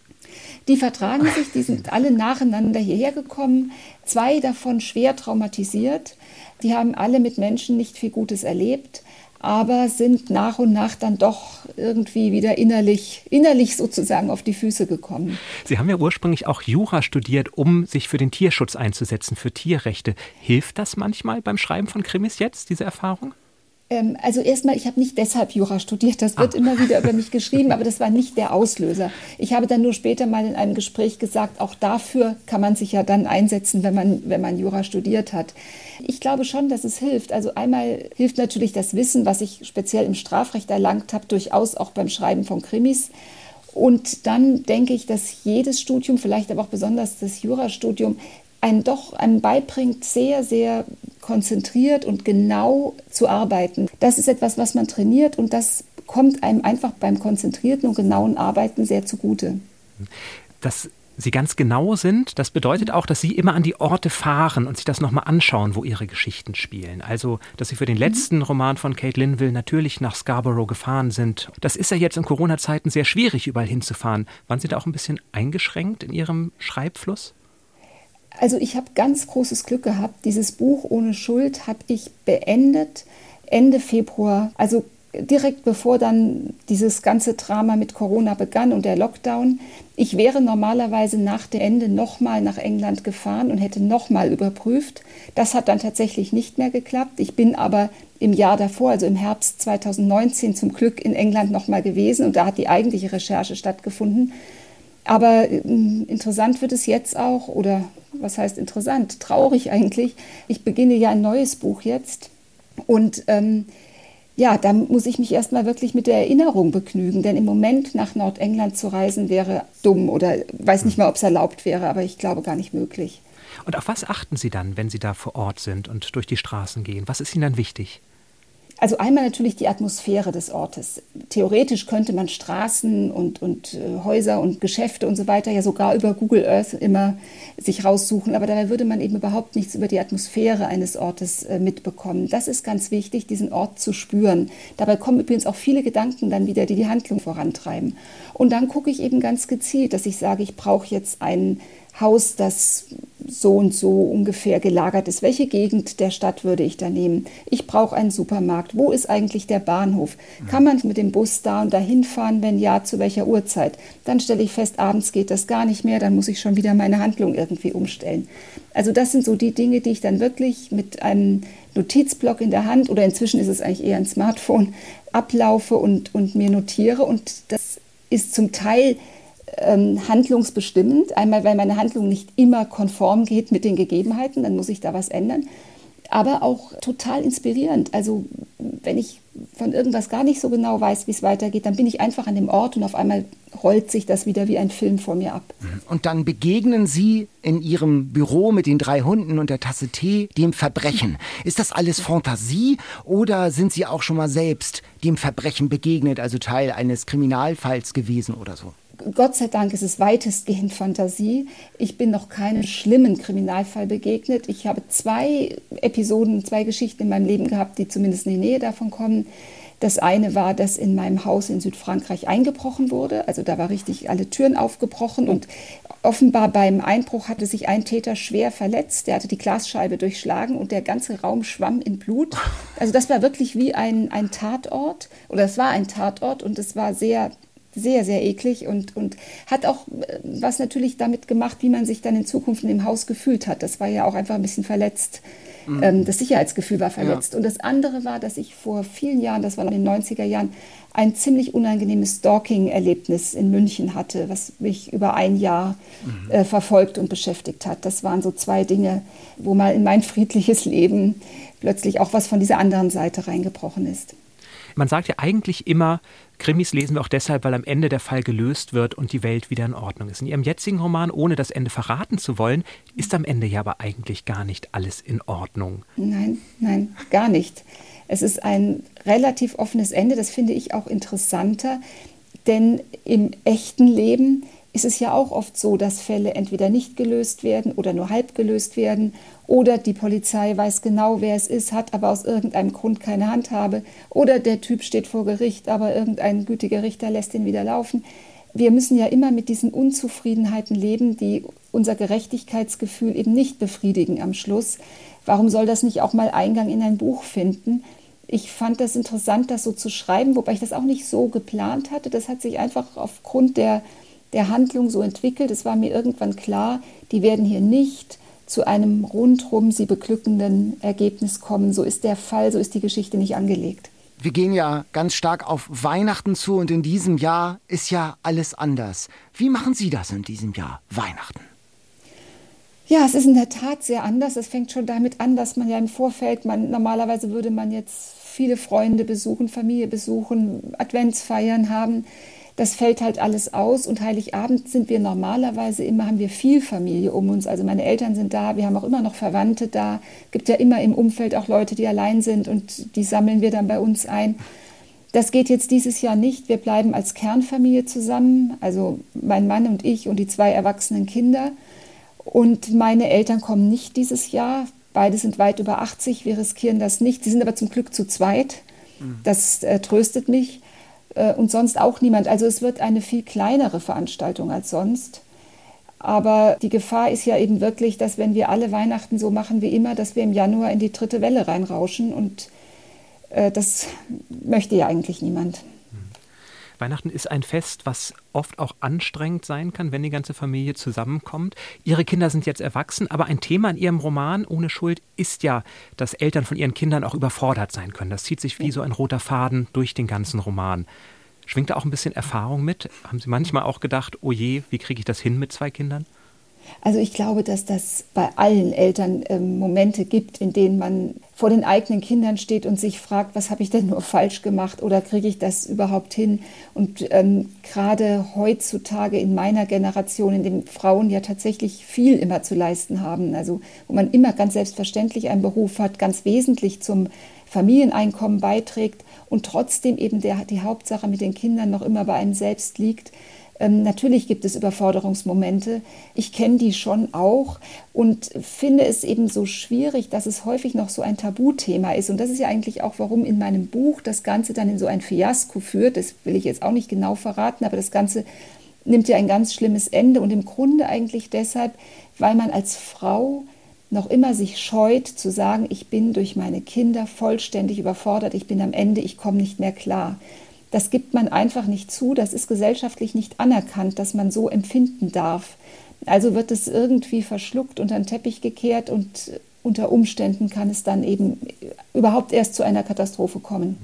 Die vertragen sich, die sind alle nacheinander hierher gekommen, zwei davon schwer traumatisiert. Die haben alle mit Menschen nicht viel Gutes erlebt aber sind nach und nach dann doch irgendwie wieder innerlich, innerlich sozusagen auf die Füße gekommen.
Sie haben ja ursprünglich auch Jura studiert, um sich für den Tierschutz einzusetzen, für Tierrechte. Hilft das manchmal beim Schreiben von Krimis jetzt, diese Erfahrung?
Ähm, also erstmal, ich habe nicht deshalb Jura studiert, das wird ah. immer wieder über mich geschrieben, aber das war nicht der Auslöser. Ich habe dann nur später mal in einem Gespräch gesagt, auch dafür kann man sich ja dann einsetzen, wenn man, wenn man Jura studiert hat. Ich glaube schon, dass es hilft. Also einmal hilft natürlich das Wissen, was ich speziell im Strafrecht erlangt habe, durchaus auch beim Schreiben von Krimis. Und dann denke ich, dass jedes Studium, vielleicht aber auch besonders das Jurastudium, einen doch einem beibringt, sehr, sehr konzentriert und genau zu arbeiten. Das ist etwas, was man trainiert und das kommt einem einfach beim konzentrierten und genauen Arbeiten sehr zugute.
Das Sie ganz genau sind, das bedeutet auch, dass Sie immer an die Orte fahren und sich das nochmal anschauen, wo Ihre Geschichten spielen. Also, dass Sie für den letzten Roman von Kate Linville natürlich nach Scarborough gefahren sind. Das ist ja jetzt in Corona-Zeiten sehr schwierig, überall hinzufahren. Waren Sie da auch ein bisschen eingeschränkt in Ihrem Schreibfluss?
Also ich habe ganz großes Glück gehabt. Dieses Buch ohne Schuld habe ich beendet Ende Februar, also direkt bevor dann dieses ganze Drama mit Corona begann und der Lockdown. Ich wäre normalerweise nach dem Ende nochmal nach England gefahren und hätte nochmal überprüft. Das hat dann tatsächlich nicht mehr geklappt. Ich bin aber im Jahr davor, also im Herbst 2019, zum Glück in England nochmal gewesen und da hat die eigentliche Recherche stattgefunden. Aber äh, interessant wird es jetzt auch, oder was heißt interessant? Traurig eigentlich. Ich beginne ja ein neues Buch jetzt und ähm, ja, da muss ich mich erstmal wirklich mit der Erinnerung begnügen, denn im Moment nach Nordengland zu reisen wäre dumm oder weiß nicht mal, ob es erlaubt wäre, aber ich glaube gar nicht möglich.
Und auf was achten Sie dann, wenn Sie da vor Ort sind und durch die Straßen gehen? Was ist Ihnen dann wichtig?
Also einmal natürlich die Atmosphäre des Ortes. Theoretisch könnte man Straßen und, und äh, Häuser und Geschäfte und so weiter ja sogar über Google Earth immer sich raussuchen, aber dabei würde man eben überhaupt nichts über die Atmosphäre eines Ortes äh, mitbekommen. Das ist ganz wichtig, diesen Ort zu spüren. Dabei kommen übrigens auch viele Gedanken dann wieder, die die Handlung vorantreiben. Und dann gucke ich eben ganz gezielt, dass ich sage, ich brauche jetzt einen Haus, das so und so ungefähr gelagert ist. Welche Gegend der Stadt würde ich da nehmen? Ich brauche einen Supermarkt. Wo ist eigentlich der Bahnhof? Kann man mit dem Bus da und dahin fahren? Wenn ja, zu welcher Uhrzeit? Dann stelle ich fest, abends geht das gar nicht mehr. Dann muss ich schon wieder meine Handlung irgendwie umstellen. Also das sind so die Dinge, die ich dann wirklich mit einem Notizblock in der Hand oder inzwischen ist es eigentlich eher ein Smartphone ablaufe und, und mir notiere. Und das ist zum Teil ähm, handlungsbestimmend. Einmal, weil meine Handlung nicht immer konform geht mit den Gegebenheiten, dann muss ich da was ändern. Aber auch total inspirierend. Also wenn ich von irgendwas gar nicht so genau weiß, wie es weitergeht, dann bin ich einfach an dem Ort und auf einmal rollt sich das wieder wie ein Film vor mir ab.
Und dann begegnen Sie in Ihrem Büro mit den drei Hunden und der Tasse Tee dem Verbrechen. Ist das alles Fantasie oder sind Sie auch schon mal selbst dem Verbrechen begegnet, also Teil eines Kriminalfalls gewesen oder so?
Gott sei Dank ist es weitestgehend Fantasie. Ich bin noch keinem schlimmen Kriminalfall begegnet. Ich habe zwei Episoden, zwei Geschichten in meinem Leben gehabt, die zumindest in die Nähe davon kommen. Das eine war, dass in meinem Haus in Südfrankreich eingebrochen wurde. Also da war richtig alle Türen aufgebrochen und offenbar beim Einbruch hatte sich ein Täter schwer verletzt. Der hatte die Glasscheibe durchschlagen und der ganze Raum schwamm in Blut. Also das war wirklich wie ein, ein Tatort oder es war ein Tatort und es war sehr sehr, sehr eklig und, und hat auch äh, was natürlich damit gemacht, wie man sich dann in Zukunft in dem Haus gefühlt hat. Das war ja auch einfach ein bisschen verletzt. Mhm. Ähm, das Sicherheitsgefühl war verletzt. Ja. Und das andere war, dass ich vor vielen Jahren, das war in den 90er Jahren, ein ziemlich unangenehmes Stalking-Erlebnis in München hatte, was mich über ein Jahr mhm. äh, verfolgt und beschäftigt hat. Das waren so zwei Dinge, wo mal in mein friedliches Leben plötzlich auch was von dieser anderen Seite reingebrochen ist.
Man sagt ja eigentlich immer, Krimis lesen wir auch deshalb, weil am Ende der Fall gelöst wird und die Welt wieder in Ordnung ist. In Ihrem jetzigen Roman, ohne das Ende verraten zu wollen, ist am Ende ja aber eigentlich gar nicht alles in Ordnung.
Nein, nein, gar nicht. Es ist ein relativ offenes Ende, das finde ich auch interessanter, denn im echten Leben ist es ja auch oft so, dass Fälle entweder nicht gelöst werden oder nur halb gelöst werden oder die Polizei weiß genau, wer es ist, hat aber aus irgendeinem Grund keine Handhabe oder der Typ steht vor Gericht, aber irgendein gütiger Richter lässt ihn wieder laufen. Wir müssen ja immer mit diesen Unzufriedenheiten leben, die unser Gerechtigkeitsgefühl eben nicht befriedigen am Schluss. Warum soll das nicht auch mal Eingang in ein Buch finden? Ich fand das interessant, das so zu schreiben, wobei ich das auch nicht so geplant hatte. Das hat sich einfach aufgrund der der Handlung so entwickelt. Es war mir irgendwann klar, die werden hier nicht zu einem rundrum sie beglückenden Ergebnis kommen. So ist der Fall, so ist die Geschichte nicht angelegt.
Wir gehen ja ganz stark auf Weihnachten zu und in diesem Jahr ist ja alles anders. Wie machen Sie das in diesem Jahr, Weihnachten?
Ja, es ist in der Tat sehr anders. Es fängt schon damit an, dass man ja im Vorfeld, man, normalerweise würde man jetzt viele Freunde besuchen, Familie besuchen, Adventsfeiern haben das fällt halt alles aus. Und Heiligabend sind wir normalerweise immer, haben wir viel Familie um uns. Also meine Eltern sind da, wir haben auch immer noch Verwandte da. Es Gibt ja immer im Umfeld auch Leute, die allein sind und die sammeln wir dann bei uns ein. Das geht jetzt dieses Jahr nicht. Wir bleiben als Kernfamilie zusammen, also mein Mann und ich und die zwei erwachsenen Kinder. Und meine Eltern kommen nicht dieses Jahr. Beide sind weit über 80, wir riskieren das nicht. Sie sind aber zum Glück zu zweit. Mhm. Das äh, tröstet mich. Äh, und sonst auch niemand. Also es wird eine viel kleinere Veranstaltung als sonst. Aber die Gefahr ist ja eben wirklich, dass wenn wir alle Weihnachten so machen wie immer, dass wir im Januar in die dritte Welle reinrauschen. Und äh, das möchte ja eigentlich niemand.
Weihnachten ist ein Fest, was oft auch anstrengend sein kann, wenn die ganze Familie zusammenkommt. Ihre Kinder sind jetzt erwachsen, aber ein Thema in Ihrem Roman Ohne Schuld ist ja, dass Eltern von ihren Kindern auch überfordert sein können. Das zieht sich wie so ein roter Faden durch den ganzen Roman. Schwingt da auch ein bisschen Erfahrung mit? Haben Sie manchmal auch gedacht, oh je, wie kriege ich das hin mit zwei Kindern?
Also ich glaube, dass das bei allen Eltern ähm, Momente gibt, in denen man vor den eigenen Kindern steht und sich fragt, was habe ich denn nur falsch gemacht oder kriege ich das überhaupt hin? Und ähm, gerade heutzutage in meiner Generation, in dem Frauen ja tatsächlich viel immer zu leisten haben, also wo man immer ganz selbstverständlich einen Beruf hat, ganz wesentlich zum Familieneinkommen beiträgt und trotzdem eben der, die Hauptsache mit den Kindern noch immer bei einem selbst liegt, ähm, natürlich gibt es Überforderungsmomente. Ich kenne die schon auch und finde es eben so schwierig, dass es häufig noch so ein Tabuthema ist. Und das ist ja eigentlich auch, warum in meinem Buch das Ganze dann in so ein Fiasko führt. Das will ich jetzt auch nicht genau verraten, aber das Ganze nimmt ja ein ganz schlimmes Ende und im Grunde eigentlich deshalb, weil man als Frau noch immer sich scheut zu sagen, ich bin durch meine Kinder vollständig überfordert, ich bin am Ende, ich komme nicht mehr klar. Das gibt man einfach nicht zu, das ist gesellschaftlich nicht anerkannt, dass man so empfinden darf. Also wird es irgendwie verschluckt, unter den Teppich gekehrt und unter Umständen kann es dann eben überhaupt erst zu einer Katastrophe kommen.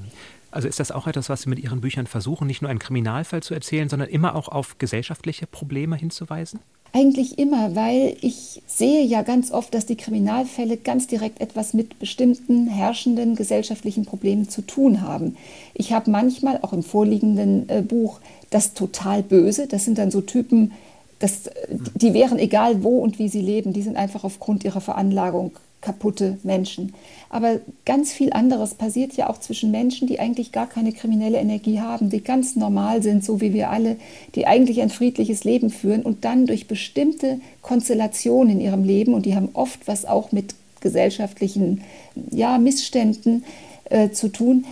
Also ist das auch etwas, was Sie mit Ihren Büchern versuchen, nicht nur einen Kriminalfall zu erzählen, sondern immer auch auf gesellschaftliche Probleme hinzuweisen?
Eigentlich immer, weil ich sehe ja ganz oft, dass die Kriminalfälle ganz direkt etwas mit bestimmten herrschenden gesellschaftlichen Problemen zu tun haben. Ich habe manchmal auch im vorliegenden äh, Buch das total Böse. Das sind dann so Typen, das, die wären egal wo und wie sie leben, die sind einfach aufgrund ihrer Veranlagung kaputte Menschen. Aber ganz viel anderes passiert ja auch zwischen Menschen, die eigentlich gar keine kriminelle Energie haben, die ganz normal sind, so wie wir alle, die eigentlich ein friedliches Leben führen und dann durch bestimmte Konstellationen in ihrem Leben, und die haben oft was auch mit gesellschaftlichen ja, Missständen äh, zu tun,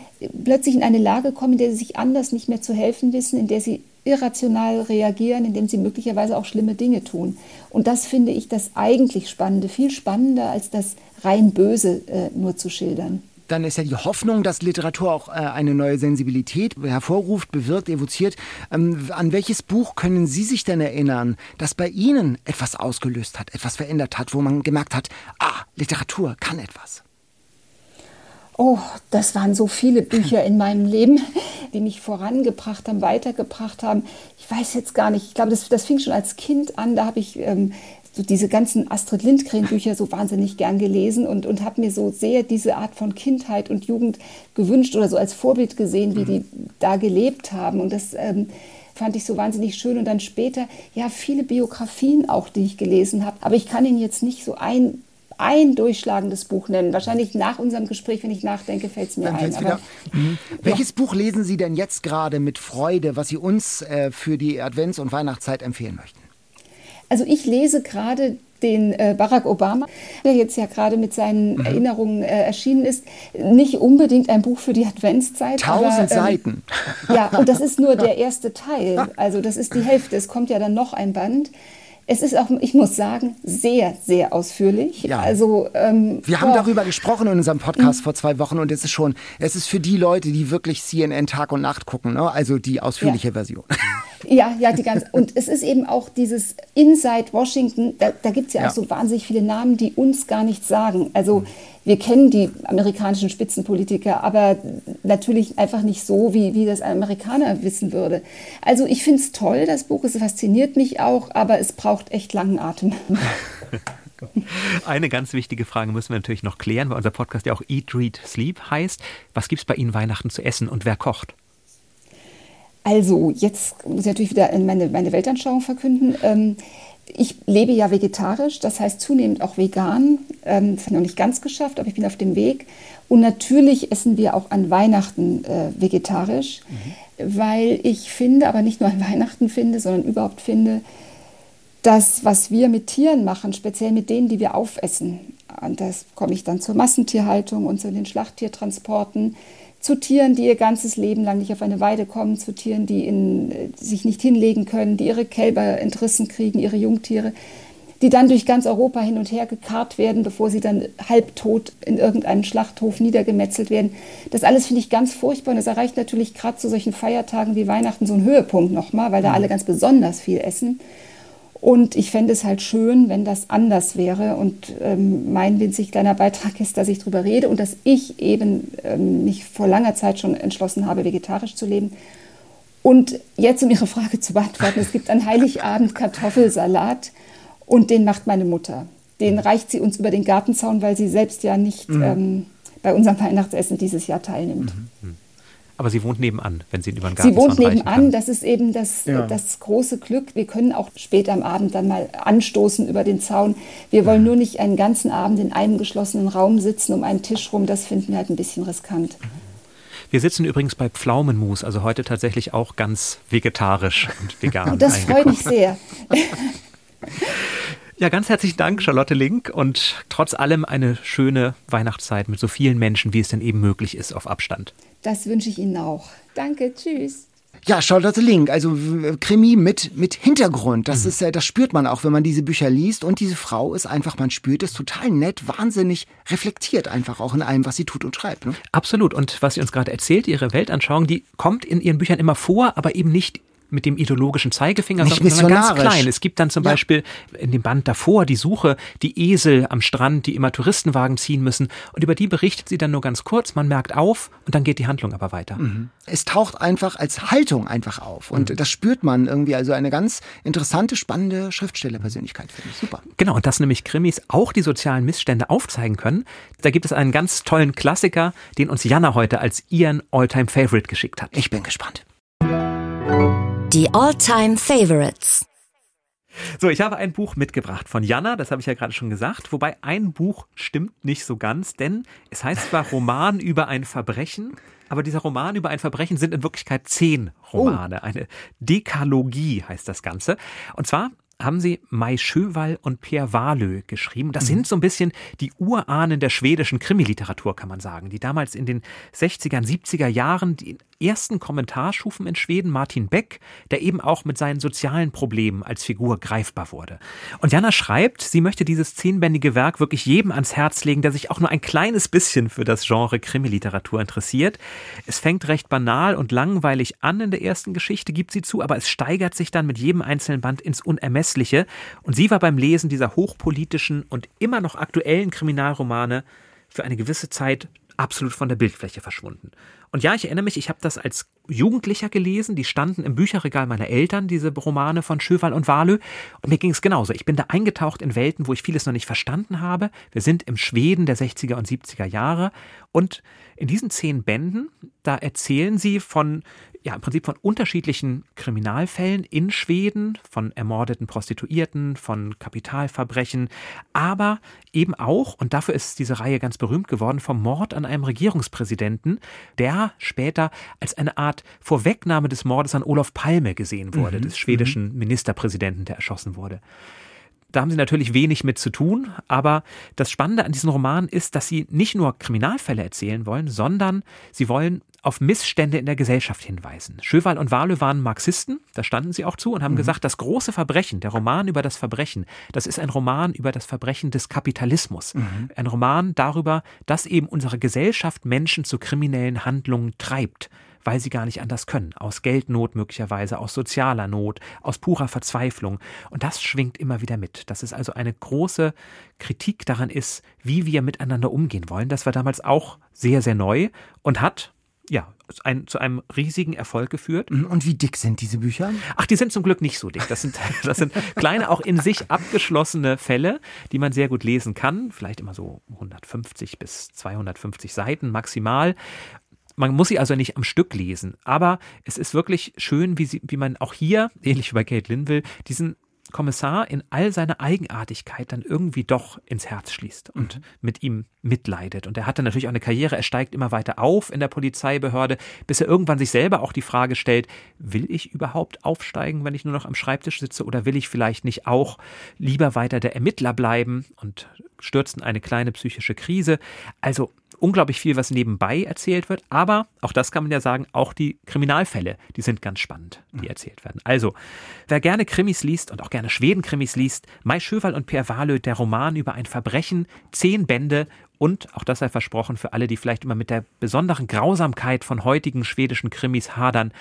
plötzlich in eine Lage kommen, in der sie sich anders nicht mehr zu helfen wissen, in der sie irrational reagieren, indem sie möglicherweise auch schlimme Dinge tun. Und das finde ich das eigentlich Spannende, viel spannender als das rein Böse äh, nur zu schildern.
Dann ist ja die Hoffnung, dass Literatur auch äh, eine neue Sensibilität hervorruft, bewirkt, evoziert. Ähm, an welches Buch können Sie sich denn erinnern, das bei Ihnen etwas ausgelöst hat, etwas verändert hat, wo man gemerkt hat, ah, Literatur kann etwas?
Oh, das waren so viele Bücher in meinem Leben, die mich vorangebracht haben, weitergebracht haben. Ich weiß jetzt gar nicht. Ich glaube, das, das fing schon als Kind an. Da habe ich ähm, so diese ganzen Astrid Lindgren-Bücher so wahnsinnig gern gelesen und, und habe mir so sehr diese Art von Kindheit und Jugend gewünscht oder so als Vorbild gesehen, wie mhm. die da gelebt haben. Und das ähm, fand ich so wahnsinnig schön. Und dann später, ja, viele Biografien auch, die ich gelesen habe. Aber ich kann Ihnen jetzt nicht so ein ein durchschlagendes Buch nennen. Wahrscheinlich nach unserem Gespräch, wenn ich nachdenke, fällt es mir Dann ein.
Aber, mhm. Welches ja. Buch lesen Sie denn jetzt gerade mit Freude, was Sie uns äh, für die Advents- und Weihnachtszeit empfehlen möchten?
Also ich lese gerade den äh, Barack Obama, der jetzt ja gerade mit seinen mhm. Erinnerungen äh, erschienen ist, nicht unbedingt ein Buch für die Adventszeit.
Tausend aber, ähm, Seiten.
Ja, und das ist nur der erste Teil. Also das ist die Hälfte. Es kommt ja dann noch ein Band. Es ist auch, ich muss sagen, sehr, sehr ausführlich.
Ja. Also, ähm, Wir haben darüber gesprochen in unserem Podcast mhm. vor zwei Wochen und es ist schon, es ist für die Leute, die wirklich CNN Tag und Nacht gucken, ne? also die ausführliche ja. Version.
Ja, ja, die ganze. Und es ist eben auch dieses Inside Washington, da, da gibt es ja, ja, auch so wahnsinnig viele Namen, die uns gar nichts sagen. Also mhm. wir kennen die amerikanischen Spitzenpolitiker, aber natürlich einfach nicht so, wie, wie das ein Amerikaner wissen würde. Also ich finde es toll, das Buch, es fasziniert mich auch, aber es braucht echt langen Atem.
Eine ganz wichtige Frage müssen wir natürlich noch klären, weil unser Podcast ja auch Eat, Read, Sleep heißt. Was gibt es bei Ihnen Weihnachten zu essen und wer kocht?
Also, jetzt muss ich natürlich wieder meine, meine Weltanschauung verkünden. Ähm, ich lebe ja vegetarisch, das heißt zunehmend auch vegan. Ähm, das habe ich noch nicht ganz geschafft, aber ich bin auf dem Weg. Und natürlich essen wir auch an Weihnachten äh, vegetarisch, mhm. weil ich finde, aber nicht nur an Weihnachten finde, sondern überhaupt finde, dass was wir mit Tieren machen, speziell mit denen, die wir aufessen, und das komme ich dann zur Massentierhaltung und zu den Schlachttiertransporten, zu Tieren, die ihr ganzes Leben lang nicht auf eine Weide kommen, zu Tieren, die in, sich nicht hinlegen können, die ihre Kälber entrissen kriegen, ihre Jungtiere, die dann durch ganz Europa hin und her gekarrt werden, bevor sie dann halbtot in irgendeinem Schlachthof niedergemetzelt werden. Das alles finde ich ganz furchtbar und es erreicht natürlich gerade zu solchen Feiertagen wie Weihnachten so einen Höhepunkt nochmal, weil da mhm. alle ganz besonders viel essen. Und ich fände es halt schön, wenn das anders wäre. Und ähm, mein winzig kleiner Beitrag ist, dass ich darüber rede und dass ich eben ähm, mich vor langer Zeit schon entschlossen habe, vegetarisch zu leben. Und jetzt, um Ihre Frage zu beantworten, es gibt an Heiligabend Kartoffelsalat und den macht meine Mutter. Den reicht sie uns über den Gartenzaun, weil sie selbst ja nicht mhm. ähm, bei unserem Weihnachtsessen dieses Jahr teilnimmt. Mhm. Mhm.
Aber sie wohnt nebenan, wenn sie über den Garten
Sie wohnt nebenan, das ist eben das, ja. das große Glück. Wir können auch später am Abend dann mal anstoßen über den Zaun. Wir wollen nur nicht einen ganzen Abend in einem geschlossenen Raum sitzen um einen Tisch rum. Das finden wir halt ein bisschen riskant.
Wir sitzen übrigens bei Pflaumenmus, also heute tatsächlich auch ganz vegetarisch und vegan.
das freut mich sehr.
Ja, ganz herzlichen Dank, Charlotte Link, und trotz allem eine schöne Weihnachtszeit mit so vielen Menschen, wie es denn eben möglich ist, auf Abstand.
Das wünsche ich Ihnen auch. Danke, tschüss.
Ja, Charlotte Link, also Krimi mit, mit Hintergrund. Das mhm. ist, das spürt man auch, wenn man diese Bücher liest. Und diese Frau ist einfach, man spürt es total nett, wahnsinnig reflektiert einfach auch in allem, was sie tut und schreibt. Ne?
Absolut. Und was sie uns gerade erzählt, ihre Weltanschauung, die kommt in ihren Büchern immer vor, aber eben nicht mit dem ideologischen Zeigefinger,
Nicht sondern ganz
klein. Es gibt dann zum ja. Beispiel in dem Band davor die Suche, die Esel am Strand, die immer Touristenwagen ziehen müssen. Und über die berichtet sie dann nur ganz kurz. Man merkt auf und dann geht die Handlung aber weiter. Mhm.
Es taucht einfach als Haltung einfach auf. Und mhm. das spürt man irgendwie. Also eine ganz interessante, spannende Schriftstellerpersönlichkeit, finde ich. Super.
Genau. Und dass nämlich Krimis auch die sozialen Missstände aufzeigen können. Da gibt es einen ganz tollen Klassiker, den uns Jana heute als ihren Alltime Favorite geschickt hat.
Ich bin gespannt.
Die All-Time Favorites.
So, ich habe ein Buch mitgebracht von Jana, das habe ich ja gerade schon gesagt. Wobei ein Buch stimmt nicht so ganz, denn es heißt zwar Roman über ein Verbrechen, aber dieser Roman über ein Verbrechen sind in Wirklichkeit zehn Romane. Oh. Eine Dekalogie heißt das Ganze. Und zwar haben sie Mai Schöwall und Per Wahlö geschrieben. Das mhm. sind so ein bisschen die Urahnen der schwedischen Krimiliteratur, kann man sagen, die damals in den 60er, 70er Jahren die ersten Kommentarschufen in Schweden, Martin Beck, der eben auch mit seinen sozialen Problemen als Figur greifbar wurde. Und Jana schreibt, sie möchte dieses zehnbändige Werk wirklich jedem ans Herz legen, der sich auch nur ein kleines bisschen für das Genre Krimiliteratur interessiert. Es fängt recht banal und langweilig an in der ersten Geschichte, gibt sie zu, aber es steigert sich dann mit jedem einzelnen Band ins Unermessliche. Und sie war beim Lesen dieser hochpolitischen und immer noch aktuellen Kriminalromane für eine gewisse Zeit absolut von der Bildfläche verschwunden. Und ja, ich erinnere mich, ich habe das als Jugendlicher gelesen, die standen im Bücherregal meiner Eltern, diese Romane von Schöwal und Wahlö. Und mir ging es genauso. Ich bin da eingetaucht in Welten, wo ich vieles noch nicht verstanden habe. Wir sind im Schweden der 60er und 70er Jahre. Und in diesen zehn Bänden, da erzählen sie von ja im Prinzip von unterschiedlichen Kriminalfällen in Schweden, von ermordeten Prostituierten, von Kapitalverbrechen, aber eben auch, und dafür ist diese Reihe ganz berühmt geworden, vom Mord an einem Regierungspräsidenten, der später als eine Art Vorwegnahme des Mordes an Olof Palme gesehen wurde, mhm. des schwedischen mhm. Ministerpräsidenten, der erschossen wurde. Da haben sie natürlich wenig mit zu tun, aber das Spannende an diesen Romanen ist, dass sie nicht nur Kriminalfälle erzählen wollen, sondern sie wollen auf Missstände in der Gesellschaft hinweisen. Schöwal und Wahlö waren Marxisten, da standen sie auch zu und haben mhm. gesagt, das große Verbrechen, der Roman über das Verbrechen, das ist ein Roman über das Verbrechen des Kapitalismus. Mhm. Ein Roman darüber, dass eben unsere Gesellschaft Menschen zu kriminellen Handlungen treibt weil sie gar nicht anders können. Aus Geldnot möglicherweise, aus sozialer Not, aus purer Verzweiflung. Und das schwingt immer wieder mit. Dass es also eine große Kritik daran ist, wie wir miteinander umgehen wollen. Das war damals auch sehr, sehr neu und hat ja, ein, zu einem riesigen Erfolg geführt.
Mhm, und wie dick sind diese Bücher?
Ach, die sind zum Glück nicht so dick. Das sind, das sind kleine, auch in sich abgeschlossene Fälle, die man sehr gut lesen kann. Vielleicht immer so 150 bis 250 Seiten maximal. Man muss sie also nicht am Stück lesen, aber es ist wirklich schön, wie, sie, wie man auch hier, ähnlich wie bei Kate Linville, diesen Kommissar in all seiner Eigenartigkeit dann irgendwie doch ins Herz schließt und mhm. mit ihm mitleidet. Und er hat dann natürlich auch eine Karriere, er steigt immer weiter auf in der Polizeibehörde, bis er irgendwann sich selber auch die Frage stellt, will ich überhaupt aufsteigen, wenn ich nur noch am Schreibtisch sitze oder will ich vielleicht nicht auch lieber weiter der Ermittler bleiben und stürzt in eine kleine psychische Krise. Also unglaublich viel, was nebenbei erzählt wird, aber auch das kann man ja sagen, auch die Kriminalfälle, die sind ganz spannend, die erzählt werden. Also, wer gerne Krimis liest und auch gerne Schweden-Krimis liest, Mai Schöwal und Per Wahlö, der Roman über ein Verbrechen, zehn Bände und, auch das sei versprochen, für alle, die vielleicht immer mit der besonderen Grausamkeit von heutigen schwedischen Krimis hadern,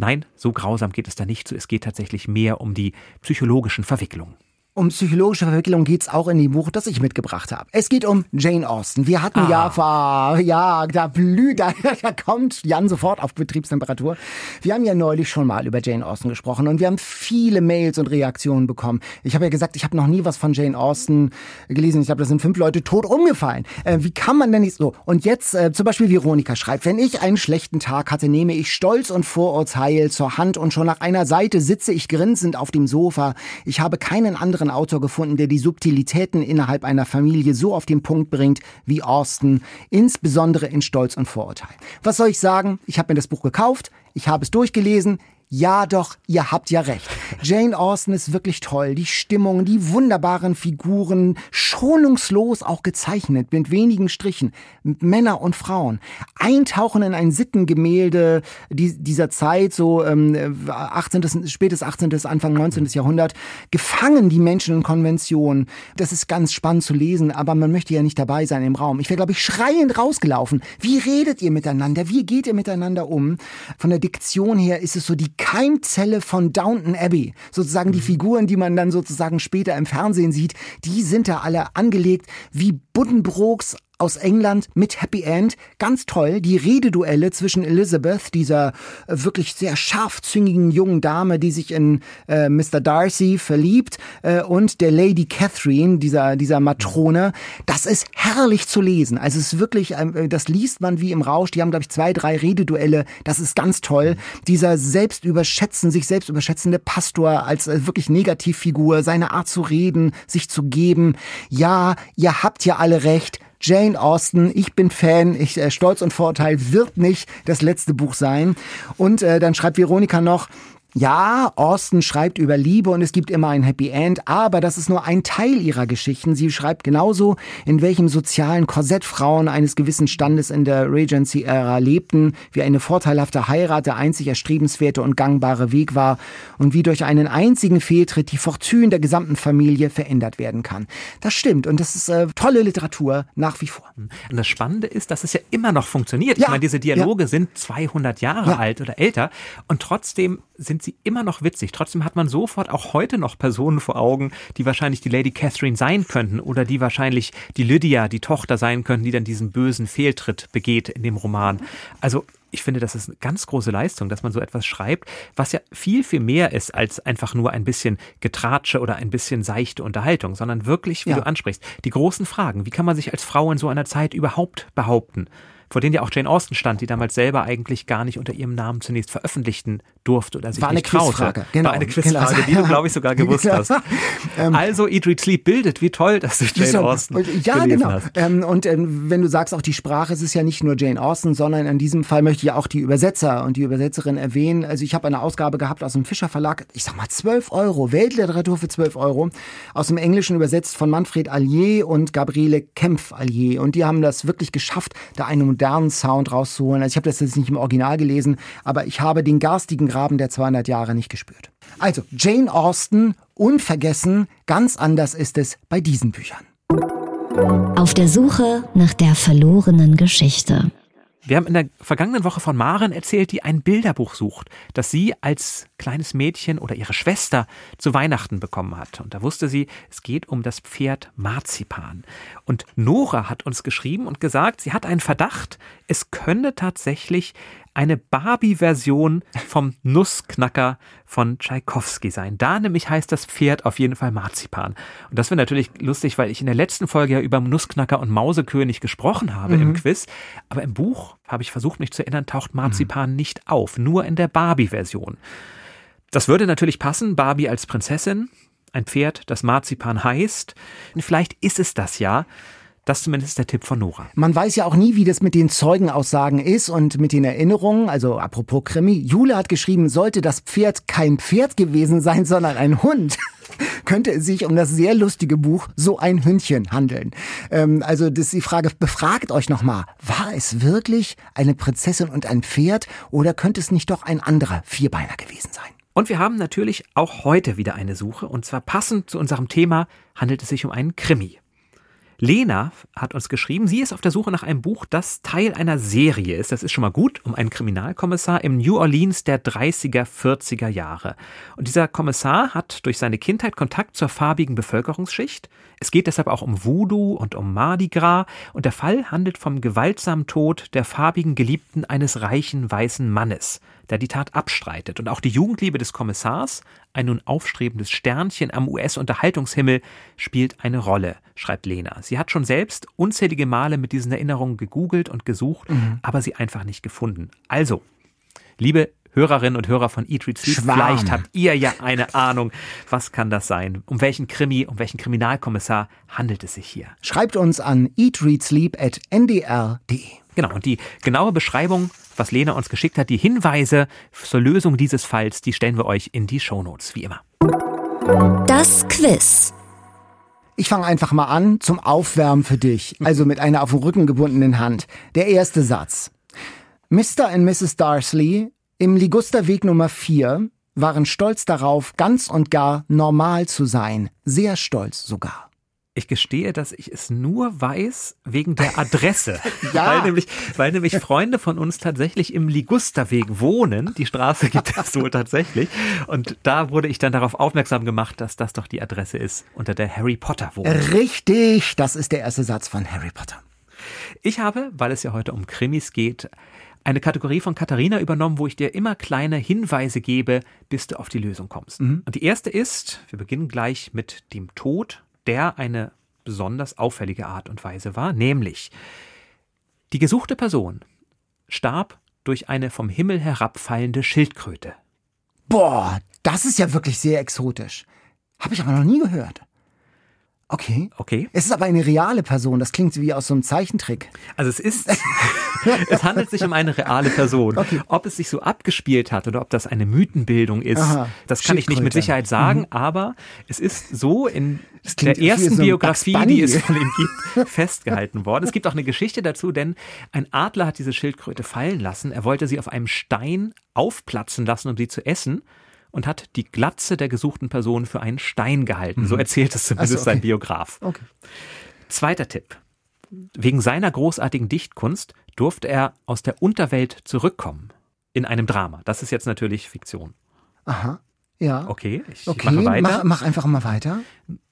Nein, so grausam geht es da nicht so. Es geht tatsächlich mehr um die psychologischen Verwicklungen.
Um psychologische Verwicklung geht es auch in dem Buch, das ich mitgebracht habe. Es geht um Jane Austen. Wir hatten ah. ja vor, ja, da blüht, da, da kommt Jan sofort auf Betriebstemperatur. Wir haben ja neulich schon mal über Jane Austen gesprochen und wir haben viele Mails und Reaktionen bekommen. Ich habe ja gesagt, ich habe noch nie was von Jane Austen gelesen. Ich glaube, da sind fünf Leute tot umgefallen. Äh, wie kann man denn nicht so? Und jetzt äh, zum Beispiel Veronika schreibt, wenn ich einen schlechten Tag hatte, nehme ich Stolz und Vorurteil zur Hand und schon nach einer Seite sitze ich grinsend auf dem Sofa. Ich habe keinen anderen anderen Autor gefunden, der die Subtilitäten innerhalb einer Familie so auf den Punkt bringt wie Austin, insbesondere in Stolz und Vorurteil. Was soll ich sagen? Ich habe mir das Buch gekauft, ich habe es durchgelesen, Ja, doch, ihr habt ja recht. Jane Austen ist wirklich toll. Die Stimmung, die wunderbaren Figuren, schonungslos auch gezeichnet, mit wenigen Strichen. Männer und Frauen. Eintauchen in ein Sittengemälde dieser Zeit, so ähm, 18., spätes 18., Anfang 19. Jahrhundert. Gefangen die Menschen in Konventionen. Das ist ganz spannend zu lesen, aber man möchte ja nicht dabei sein im Raum. Ich wäre, glaube ich, schreiend rausgelaufen. Wie redet ihr miteinander? Wie geht ihr miteinander um? Von der Diktion her ist es so die Keimzelle von Downton Abbey. Sozusagen die mhm. Figuren, die man dann sozusagen später im Fernsehen sieht, die sind da alle angelegt wie Buddenbrooks aus England mit Happy End. Ganz toll. Die Rededuelle zwischen Elizabeth, dieser äh, wirklich sehr scharfzüngigen jungen Dame, die sich in äh, Mr. Darcy verliebt, äh, und der Lady Catherine, dieser, dieser Matrone. Das ist herrlich zu lesen. Also es ist wirklich, äh, das liest man wie im Rausch. Die haben, glaube ich, zwei, drei Rededuelle. Das ist ganz toll. Dieser selbstüberschätzen, sich selbst überschätzende Pastor als äh, wirklich Negativfigur, seine Art zu reden, sich zu geben. Ja, ihr habt ja alle recht Jane Austen, ich bin Fan, ich, äh, Stolz und Vorurteil wird nicht das letzte Buch sein. Und äh, dann schreibt Veronika noch, ja, Austin schreibt über Liebe und es gibt immer ein Happy End, aber das ist nur ein Teil ihrer Geschichten. Sie schreibt genauso, in welchem sozialen Korsett Frauen eines gewissen Standes in der Regency-Ära lebten, wie eine vorteilhafte Heirat der einzig erstrebenswerte und gangbare Weg war und wie durch einen einzigen Fehltritt die Fortune der gesamten Familie verändert werden kann. Das stimmt und das ist äh, tolle Literatur nach wie vor.
Und das Spannende ist, dass es ja immer noch funktioniert. Ich ja, meine, diese Dialoge ja. sind 200 Jahre ja. alt oder älter und trotzdem sind sie immer noch witzig. Trotzdem hat man sofort auch heute noch Personen vor Augen, die wahrscheinlich die Lady Catherine sein könnten oder die wahrscheinlich die Lydia, die Tochter sein könnten, die dann diesen bösen Fehltritt begeht in dem Roman. Also ich finde, das ist eine ganz große Leistung, dass man so etwas schreibt, was ja viel, viel mehr ist als einfach nur ein bisschen Getratsche oder ein bisschen seichte Unterhaltung, sondern wirklich, wie ja. du ansprichst, die großen Fragen. Wie kann man sich als Frau in so einer Zeit überhaupt behaupten? vor denen ja auch Jane Austen stand, die damals selber eigentlich gar nicht unter ihrem Namen zunächst veröffentlichten durfte oder sich
War
nicht
eine traute. Quizfrage. Genau.
War eine Quizfrage, genau. die du, glaube ich, sogar gewusst hast. Ähm, also Eat, Read, Sleep bildet. Wie toll, dass du Jane Austen
Ja, genau.
Hast.
Ähm, und ähm, wenn du sagst, auch die Sprache, es ist ja nicht nur Jane Austen, sondern in diesem Fall möchte ich ja auch die Übersetzer und die Übersetzerin erwähnen. Also ich habe eine Ausgabe gehabt aus dem Fischer Verlag, ich sag mal 12 Euro, Weltliteratur für 12 Euro, aus dem Englischen übersetzt von Manfred Allier und Gabriele Kempf Allier. Und die haben das wirklich geschafft, da einen modernen Sound rauszuholen. Also ich habe das jetzt nicht im Original gelesen, aber ich habe den garstigen Graben der 200 Jahre nicht gespürt. Also Jane Austen, unvergessen, ganz anders ist es bei diesen Büchern.
Auf der Suche nach der verlorenen Geschichte.
Wir haben in der vergangenen Woche von Maren erzählt, die ein Bilderbuch sucht, das sie als kleines Mädchen oder ihre Schwester zu Weihnachten bekommen hat. Und da wusste sie, es geht um das Pferd Marzipan. Und Nora hat uns geschrieben und gesagt, sie hat einen Verdacht, es könne tatsächlich eine Barbie-Version vom Nussknacker von Tschaikowski sein. Da nämlich heißt das Pferd auf jeden Fall Marzipan. Und das wäre natürlich lustig, weil ich in der letzten Folge ja über Nussknacker und Mausekönig gesprochen habe mhm. im Quiz. Aber im Buch, habe ich versucht, mich zu erinnern, taucht Marzipan mhm. nicht auf. Nur in der Barbie-Version. Das würde natürlich passen, Barbie als Prinzessin, ein Pferd, das Marzipan heißt. Und vielleicht ist es das ja. Das zumindest ist der Tipp von Nora.
Man weiß ja auch nie, wie das mit den Zeugenaussagen ist und mit den Erinnerungen. Also apropos Krimi. Jule hat geschrieben, sollte das Pferd kein Pferd gewesen sein, sondern ein Hund könnte es sich um das sehr lustige Buch So ein Hündchen handeln. Ähm, also das ist die Frage, befragt euch nochmal, war es wirklich eine Prinzessin und ein Pferd oder könnte es nicht doch ein anderer Vierbeiner gewesen sein?
Und wir haben natürlich auch heute wieder eine Suche und zwar passend zu unserem Thema handelt es sich um einen Krimi. Lena hat uns geschrieben, sie ist auf der Suche nach einem Buch, das Teil einer Serie ist. Das ist schon mal gut, um einen Kriminalkommissar im New Orleans der 30er, 40er Jahre. Und dieser Kommissar hat durch seine Kindheit Kontakt zur farbigen Bevölkerungsschicht. Es geht deshalb auch um Voodoo und um Mardi Gras. Und der Fall handelt vom gewaltsamen Tod der farbigen Geliebten eines reichen weißen Mannes der die Tat abstreitet. Und auch die Jugendliebe des Kommissars, ein nun aufstrebendes Sternchen am US-Unterhaltungshimmel, spielt eine Rolle, schreibt Lena. Sie hat schon selbst unzählige Male mit diesen Erinnerungen gegoogelt und gesucht, mhm. aber sie einfach nicht gefunden. Also, liebe Hörerinnen und Hörer von Eat, Read, Sleep, vielleicht habt ihr ja eine Ahnung, was kann das sein? Um welchen Krimi, um welchen Kriminalkommissar handelt es sich hier?
Schreibt uns an eatreadsleep at ndr.de.
Genau, und die genaue Beschreibung was Lena uns geschickt hat. Die Hinweise zur Lösung dieses Falls, die stellen wir euch in die Shownotes, wie immer.
Das Quiz.
Ich fange einfach mal an zum Aufwärmen für dich, also mit einer auf den Rücken gebundenen Hand. Der erste Satz. Mr. und Mrs. Darsley im Ligusterweg Nummer 4 waren stolz darauf, ganz und gar normal zu sein. Sehr stolz sogar.
Ich gestehe, dass ich es nur weiß wegen der Adresse.
Ja.
Weil nämlich, weil nämlich Freunde von uns tatsächlich im Ligusterweg wohnen. Die Straße gibt es wohl tatsächlich. Und da wurde ich dann darauf aufmerksam gemacht, dass das doch die Adresse ist, unter der Harry Potter wohnt.
Richtig, das ist der erste Satz von Harry Potter.
Ich habe, weil es ja heute um Krimis geht, eine Kategorie von Katharina übernommen, wo ich dir immer kleine Hinweise gebe, bis du auf die Lösung kommst. Und die erste ist, wir beginnen gleich mit dem Tod, der eine besonders auffällige Art und Weise war, nämlich die gesuchte Person starb durch eine vom Himmel herabfallende Schildkröte.
Boah, das ist ja wirklich sehr exotisch. Habe ich aber noch nie gehört. Okay.
Okay?
Es ist aber eine reale Person. Das klingt wie aus so einem Zeichentrick.
Also es ist, es handelt sich um eine reale Person.
Okay.
Ob es sich so abgespielt hat oder ob das eine Mythenbildung ist,
Aha.
das kann ich nicht mit. Sicherheit sagen, aber es ist so in der ersten
so
Biografie, die es von ihm gibt, festgehalten worden. Es gibt auch eine Geschichte dazu, denn ein Adler hat diese Schildkröte fallen lassen. Er wollte sie auf einem Stein aufplatzen lassen, um sie zu essen. Und hat die Glatze der gesuchten Person für einen Stein gehalten. So erzählt es zumindest
Mhm. So,
sein
okay.
Biograf.
Okay.
Zweiter Tipp. Wegen seiner großartigen Dichtkunst durfte er aus der Unterwelt zurückkommen. In einem Drama. Das ist jetzt natürlich Fiktion.
Aha. Ja.
Okay, ich
Okay,
mache weiter.
mach, mach einfach mal weiter.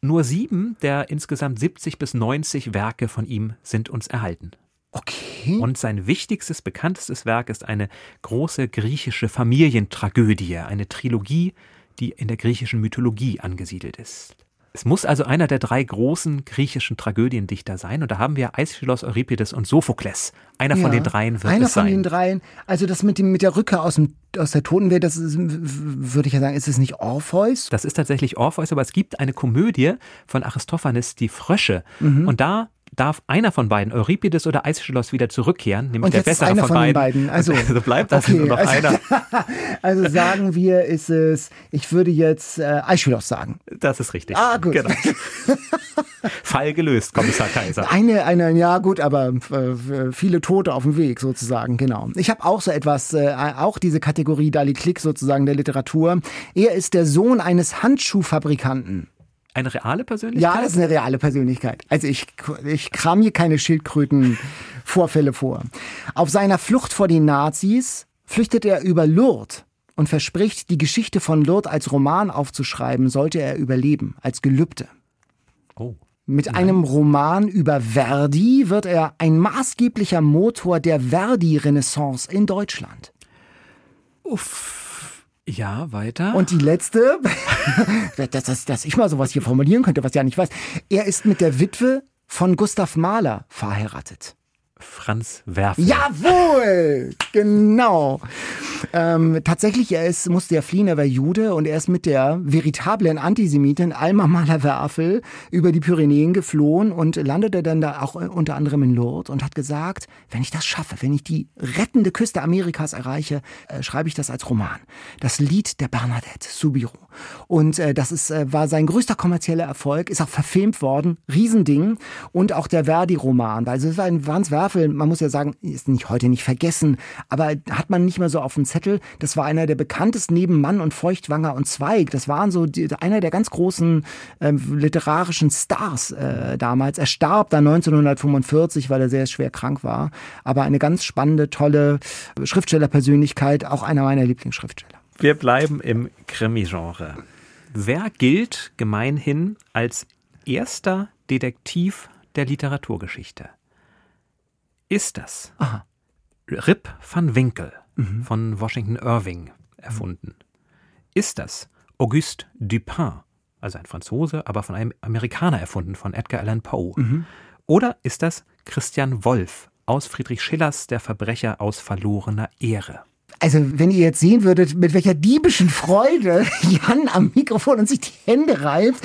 Nur sieben der insgesamt 70 bis 90 Werke von ihm sind uns erhalten.
Okay.
Und sein wichtigstes, bekanntestes Werk ist eine große griechische Familientragödie, eine Trilogie, die in der griechischen Mythologie angesiedelt ist. Es muss also einer der drei großen griechischen Tragödiendichter sein. Und da haben wir Aeschylus, Euripides und Sophokles. Einer von
Ja,
den dreien wird
Einer
es
von
sein.
den dreien. Also das mit, dem, mit der Rückkehr aus, dem, aus der Totenwelt, das ist, würde ich ja sagen, ist es nicht Orpheus?
Das ist tatsächlich Orpheus, aber es gibt eine Komödie von Aristophanes, die Frösche.
Mhm.
Und da darf einer von beiden, Euripides oder Aeschylus, wieder zurückkehren, nämlich
Und
der bessere von,
von den
beiden.
beiden. Also,
also bleibt das
okay,
nur noch
also-
einer.
Also sagen wir, ist es, ich würde jetzt äh, Aeschylus sagen.
Das ist richtig.
Ah, gut.
Genau. Fall gelöst, Kommissar Kaiser.
Eine, eine, ja gut, aber äh, viele Tote auf dem Weg sozusagen, genau. Ich habe auch so etwas, äh, auch diese Kategorie Dali Klick sozusagen der Literatur. Er ist der Sohn eines Handschuhfabrikanten.
Eine reale Persönlichkeit?
Ja, das ist eine reale Persönlichkeit. Also ich, ich kram hier keine Schildkröten-Vorfälle vor. Auf seiner Flucht vor den Nazis flüchtet er über Lourdes und verspricht, die Geschichte von Lourdes als Roman aufzuschreiben, sollte er überleben, als Gelübde.
Oh.
Mit einem Roman über Verdi wird er ein maßgeblicher Motor der Verdi-Renaissance in Deutschland.
Ja, weiter.
Und die letzte, dass, dass, dass ich mal sowas hier formulieren könnte, was ich ja nicht weiß. Er ist mit der Witwe von Gustav Mahler verheiratet.
Franz Werfel.
Jawohl, genau. Ähm, tatsächlich, er ist, musste ja fliehen, er war Jude und er ist mit der veritablen Antisemitin Alma Mahler-Werfel über die Pyrenäen geflohen und landete dann da auch unter anderem in Lourdes und hat gesagt, wenn ich das schaffe, wenn ich die rettende Küste Amerikas erreiche, äh, schreibe ich das als Roman. Das Lied der Bernadette Soubirous. Und äh, das ist, äh, war sein größter kommerzieller Erfolg, ist auch verfilmt worden, Riesending. Und auch der Verdi-Roman. Also es war ein Franz Werfel, man muss ja sagen, ist nicht heute nicht vergessen, aber hat man nicht mehr so auf dem Zettel. Das war einer der bekanntesten neben Mann und Feuchtwanger und Zweig. Das waren so die, einer der ganz großen ähm, literarischen Stars äh, damals. Er starb dann 1945, weil er sehr schwer krank war. Aber eine ganz spannende, tolle Schriftstellerpersönlichkeit, auch einer meiner Lieblingsschriftsteller.
Wir bleiben im Krimi-Genre. Wer gilt gemeinhin als erster Detektiv der Literaturgeschichte? Ist das
Aha.
Rip van Winkle von Washington Irving erfunden? Ist das Auguste Dupin, also ein Franzose, aber von einem Amerikaner erfunden, von Edgar Allan Poe? Oder ist das Christian Wolff aus Friedrich Schillers Der Verbrecher aus verlorener Ehre?
Also, wenn ihr jetzt sehen würdet, mit welcher diebischen Freude Jan am Mikrofon und sich die Hände reibt.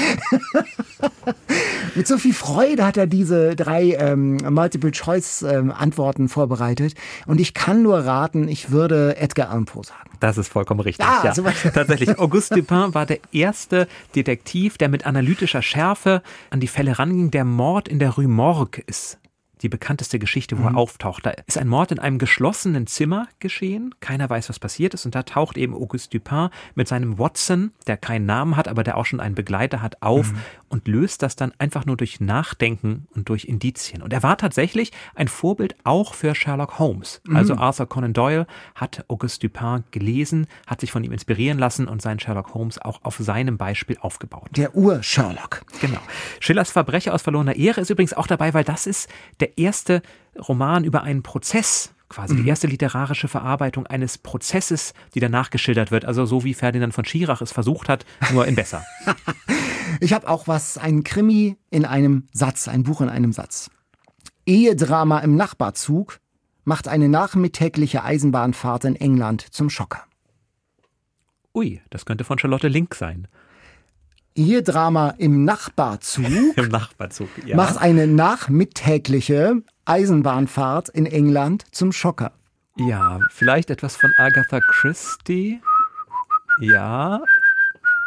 Mit so viel Freude hat er diese drei ähm, Multiple-Choice-Antworten ähm, vorbereitet. Und ich kann nur raten, ich würde Edgar Allan Poe sagen.
Das ist vollkommen richtig.
Ah,
ja,
super.
tatsächlich. Auguste Dupin war der erste Detektiv, der mit analytischer Schärfe an die Fälle ranging. Der Mord in der Rue Morgue ist die bekannteste Geschichte, wo er auftaucht. Da ist ein Mord in einem geschlossenen Zimmer geschehen. Keiner weiß, was passiert ist. Und da taucht eben Auguste Dupin mit seinem Watson, der keinen Namen hat, aber der auch schon einen Begleiter hat, auf und löst das dann einfach nur durch Nachdenken und durch Indizien. Und er war tatsächlich ein Vorbild auch für Sherlock Holmes. Also Arthur Conan Doyle hat Auguste Dupin gelesen, hat sich von ihm inspirieren lassen und seinen Sherlock Holmes auch auf seinem Beispiel aufgebaut.
Der Ur-Sherlock.
Genau. Schillers Verbrecher aus verlorener Ehre ist übrigens auch dabei, weil das ist der erste Roman über einen Prozess, quasi die erste literarische Verarbeitung eines Prozesses, die danach geschildert wird. Also so wie Ferdinand von Schirach es versucht hat, nur in besser.
Ich habe auch was, ein Krimi in einem Satz, ein Buch in einem Satz. Ehedrama im Nachbarzug macht eine nachmittägliche Eisenbahnfahrt in England zum Schocker.
Ui, das könnte von Charlotte Link sein.
Ehedrama im Nachbarzug
Im Nachbarzug. Ja.
macht eine nachmittägliche Eisenbahnfahrt in England zum Schocker.
ja, vielleicht etwas von Agatha Christie. Ja.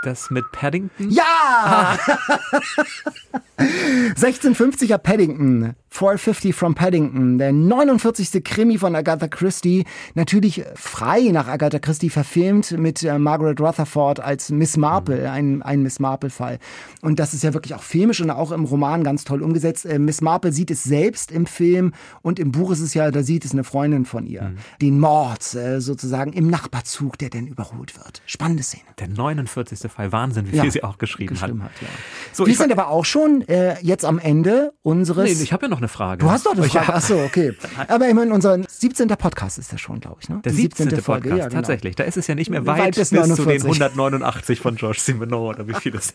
Das mit Paddington?
Ja! 1650er Paddington, 450 from Paddington, der 49. Krimi von Agatha Christie, natürlich frei nach Agatha Christie verfilmt mit äh, Margaret Rutherford als Miss Marple, ein, ein Miss Marple-Fall. Und das ist ja wirklich auch filmisch und auch im Roman ganz toll umgesetzt. Äh, Miss Marple sieht es selbst im Film und im Buch ist es ja, da sieht es eine Freundin von ihr. Den Mord äh, sozusagen im Nachbarzug, der dann überholt wird. Spannende Szene.
Der 49. Fall. Wahnsinn, wie
Ja,
viel sie auch geschrieben,
geschrieben
hat.
hat, ja.
So,
Wir sind aber auch schon äh, jetzt am Ende unseres.
Nee, ich habe ja noch eine Frage.
du hast doch eine Frage.
hab-
Ach so, okay. Aber ich meine, unser 17. Podcast ist ja schon, glaube ich, ne?
Der
Die
17. Podcast,
Folge, ja, genau.
tatsächlich. Da ist es ja nicht mehr
Weit
weit,
bis
bis, zu den
49.
189 von George Simenon oder wie viel es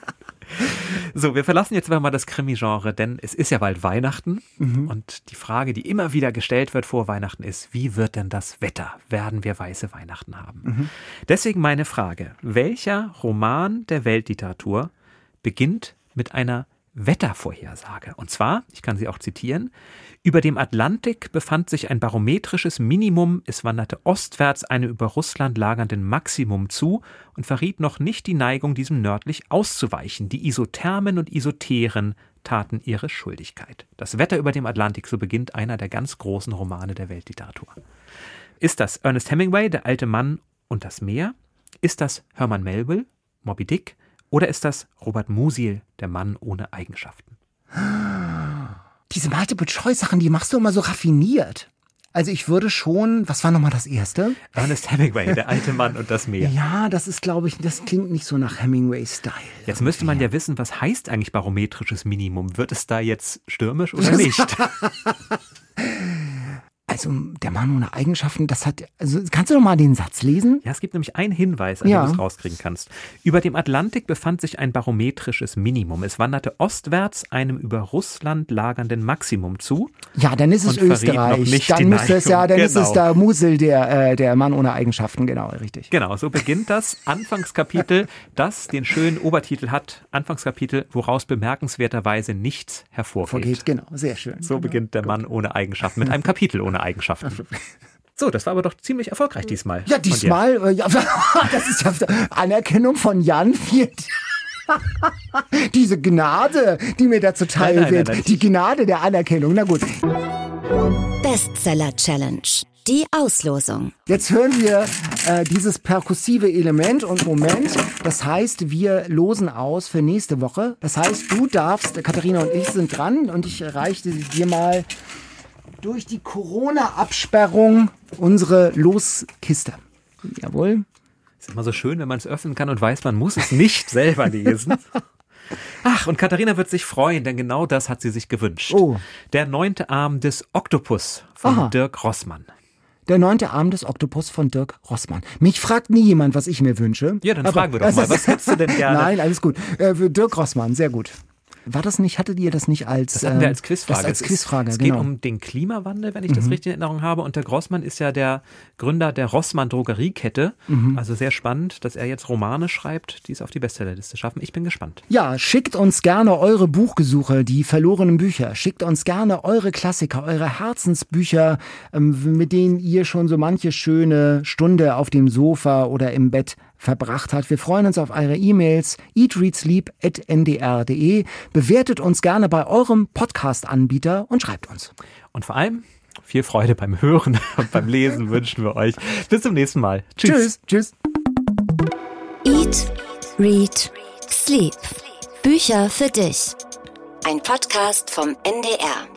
So, wir verlassen jetzt mal das Krimi-Genre, denn es ist ja bald Weihnachten
Mhm.
und die Frage, die immer wieder gestellt wird vor Weihnachten ist, wie wird denn das Wetter? Werden wir weiße Weihnachten haben?
Mhm.
Deswegen meine Frage, welcher Roman der Weltliteratur beginnt mit einer Wettervorhersage. Und zwar, ich kann sie auch zitieren, über dem Atlantik befand sich ein barometrisches Minimum, es wanderte ostwärts einem über Russland lagernden Maximum zu und verriet noch nicht die Neigung, diesem nördlich auszuweichen. Die Isothermen und Isoteren taten ihre Schuldigkeit. Das Wetter über dem Atlantik, so beginnt einer der ganz großen Romane der Weltliteratur. Ist das Ernest Hemingway, Der alte Mann und das Meer? Ist das Herman Melville, Moby Dick? Oder ist das Robert Musil, Der Mann ohne Eigenschaften?
Diese Multiple-Choice-Sachen, die machst du immer so raffiniert. Also ich würde schon, was war nochmal das erste?
Ernest Hemingway, Der alte Mann und das Meer.
Ja, das ist, glaube ich, das klingt nicht so nach Hemingway-Style.
Jetzt müsste man ja wissen, was heißt eigentlich barometrisches Minimum? Wird es da jetzt stürmisch oder nicht?
Also der Mann ohne Eigenschaften, das hat, also kannst du noch mal den Satz lesen?
Ja, es gibt nämlich einen Hinweis, an
Ja.
dem du es rauskriegen kannst. Über dem Atlantik befand sich ein barometrisches Minimum. Es wanderte ostwärts einem über Russland lagernden Maximum zu.
Ja, dann ist es Österreich. Dann müsste es ja, dann ist es
Genau.
der Musel, der, äh, der Mann ohne Eigenschaften, genau, richtig.
Genau, so beginnt das Anfangskapitel, das den schönen Obertitel hat. Anfangskapitel, woraus bemerkenswerterweise nichts hervorgeht.
Vorgeht, genau, sehr schön.
So beginnt der Mann ohne Eigenschaften, mit einem Kapitel ohne Eigenschaften. So, das war aber doch ziemlich erfolgreich diesmal.
Ja, diesmal, äh, ja, das ist ja Anerkennung von Jan. Vielen Diese Gnade, die mir da zuteil
Nein, nein,
wird.
nein, nein.
Die Gnade der Anerkennung. Na gut.
Bestseller Challenge. Die Auslosung.
Jetzt hören wir äh, dieses perkussive Element und Moment. Das heißt, wir losen aus für nächste Woche. Das heißt, du darfst, Katharina und ich sind dran und ich reichte dir mal durch die Corona-Absperrung unsere Loskiste. Jawohl.
Ist immer so schön, wenn man es öffnen kann und weiß, man muss es nicht selber lesen. Ach, und Katharina wird sich freuen, denn genau das hat sie sich gewünscht.
Oh.
Der neunte Arm des Oktopus von
Aha.
Dirk Rossmann.
Der neunte Arm des Oktopus von Dirk Rossmann. Mich fragt nie jemand, was ich mir wünsche.
Ja, dann
Aber-
fragen wir doch mal, was hättest du denn gerne?
Nein, alles gut. Äh, Dirk Rossmann, sehr gut. War das nicht, hattet ihr das nicht als,
das hatten wir als
ähm,
Quizfrage.
Das als
es,
Quizfrage,
es
genau.
geht um den Klimawandel, wenn ich das richtig in Erinnerung habe. Und der Grossmann ist ja der Gründer der Rossmann Drogeriekette. Also sehr spannend, dass er jetzt Romane schreibt, die es auf die Bestsellerliste schaffen. Ich bin gespannt.
Ja, schickt uns gerne eure Buchgesuche, die verlorenen Bücher. Schickt uns gerne eure Klassiker, eure Herzensbücher, ähm, mit denen ihr schon so manche schöne Stunde auf dem Sofa oder im Bett verbracht hat. Wir freuen uns auf eure E-Mails eatreadsleep.ndr.de. Bewertet uns gerne bei eurem Podcast-Anbieter und schreibt uns.
Und vor allem viel Freude beim Hören und beim Lesen wünschen wir euch. Bis zum nächsten Mal. Tschüss.
Tschüss. Tschüss.
Eat, Read, Sleep. Bücher für dich. Ein Podcast vom NDR.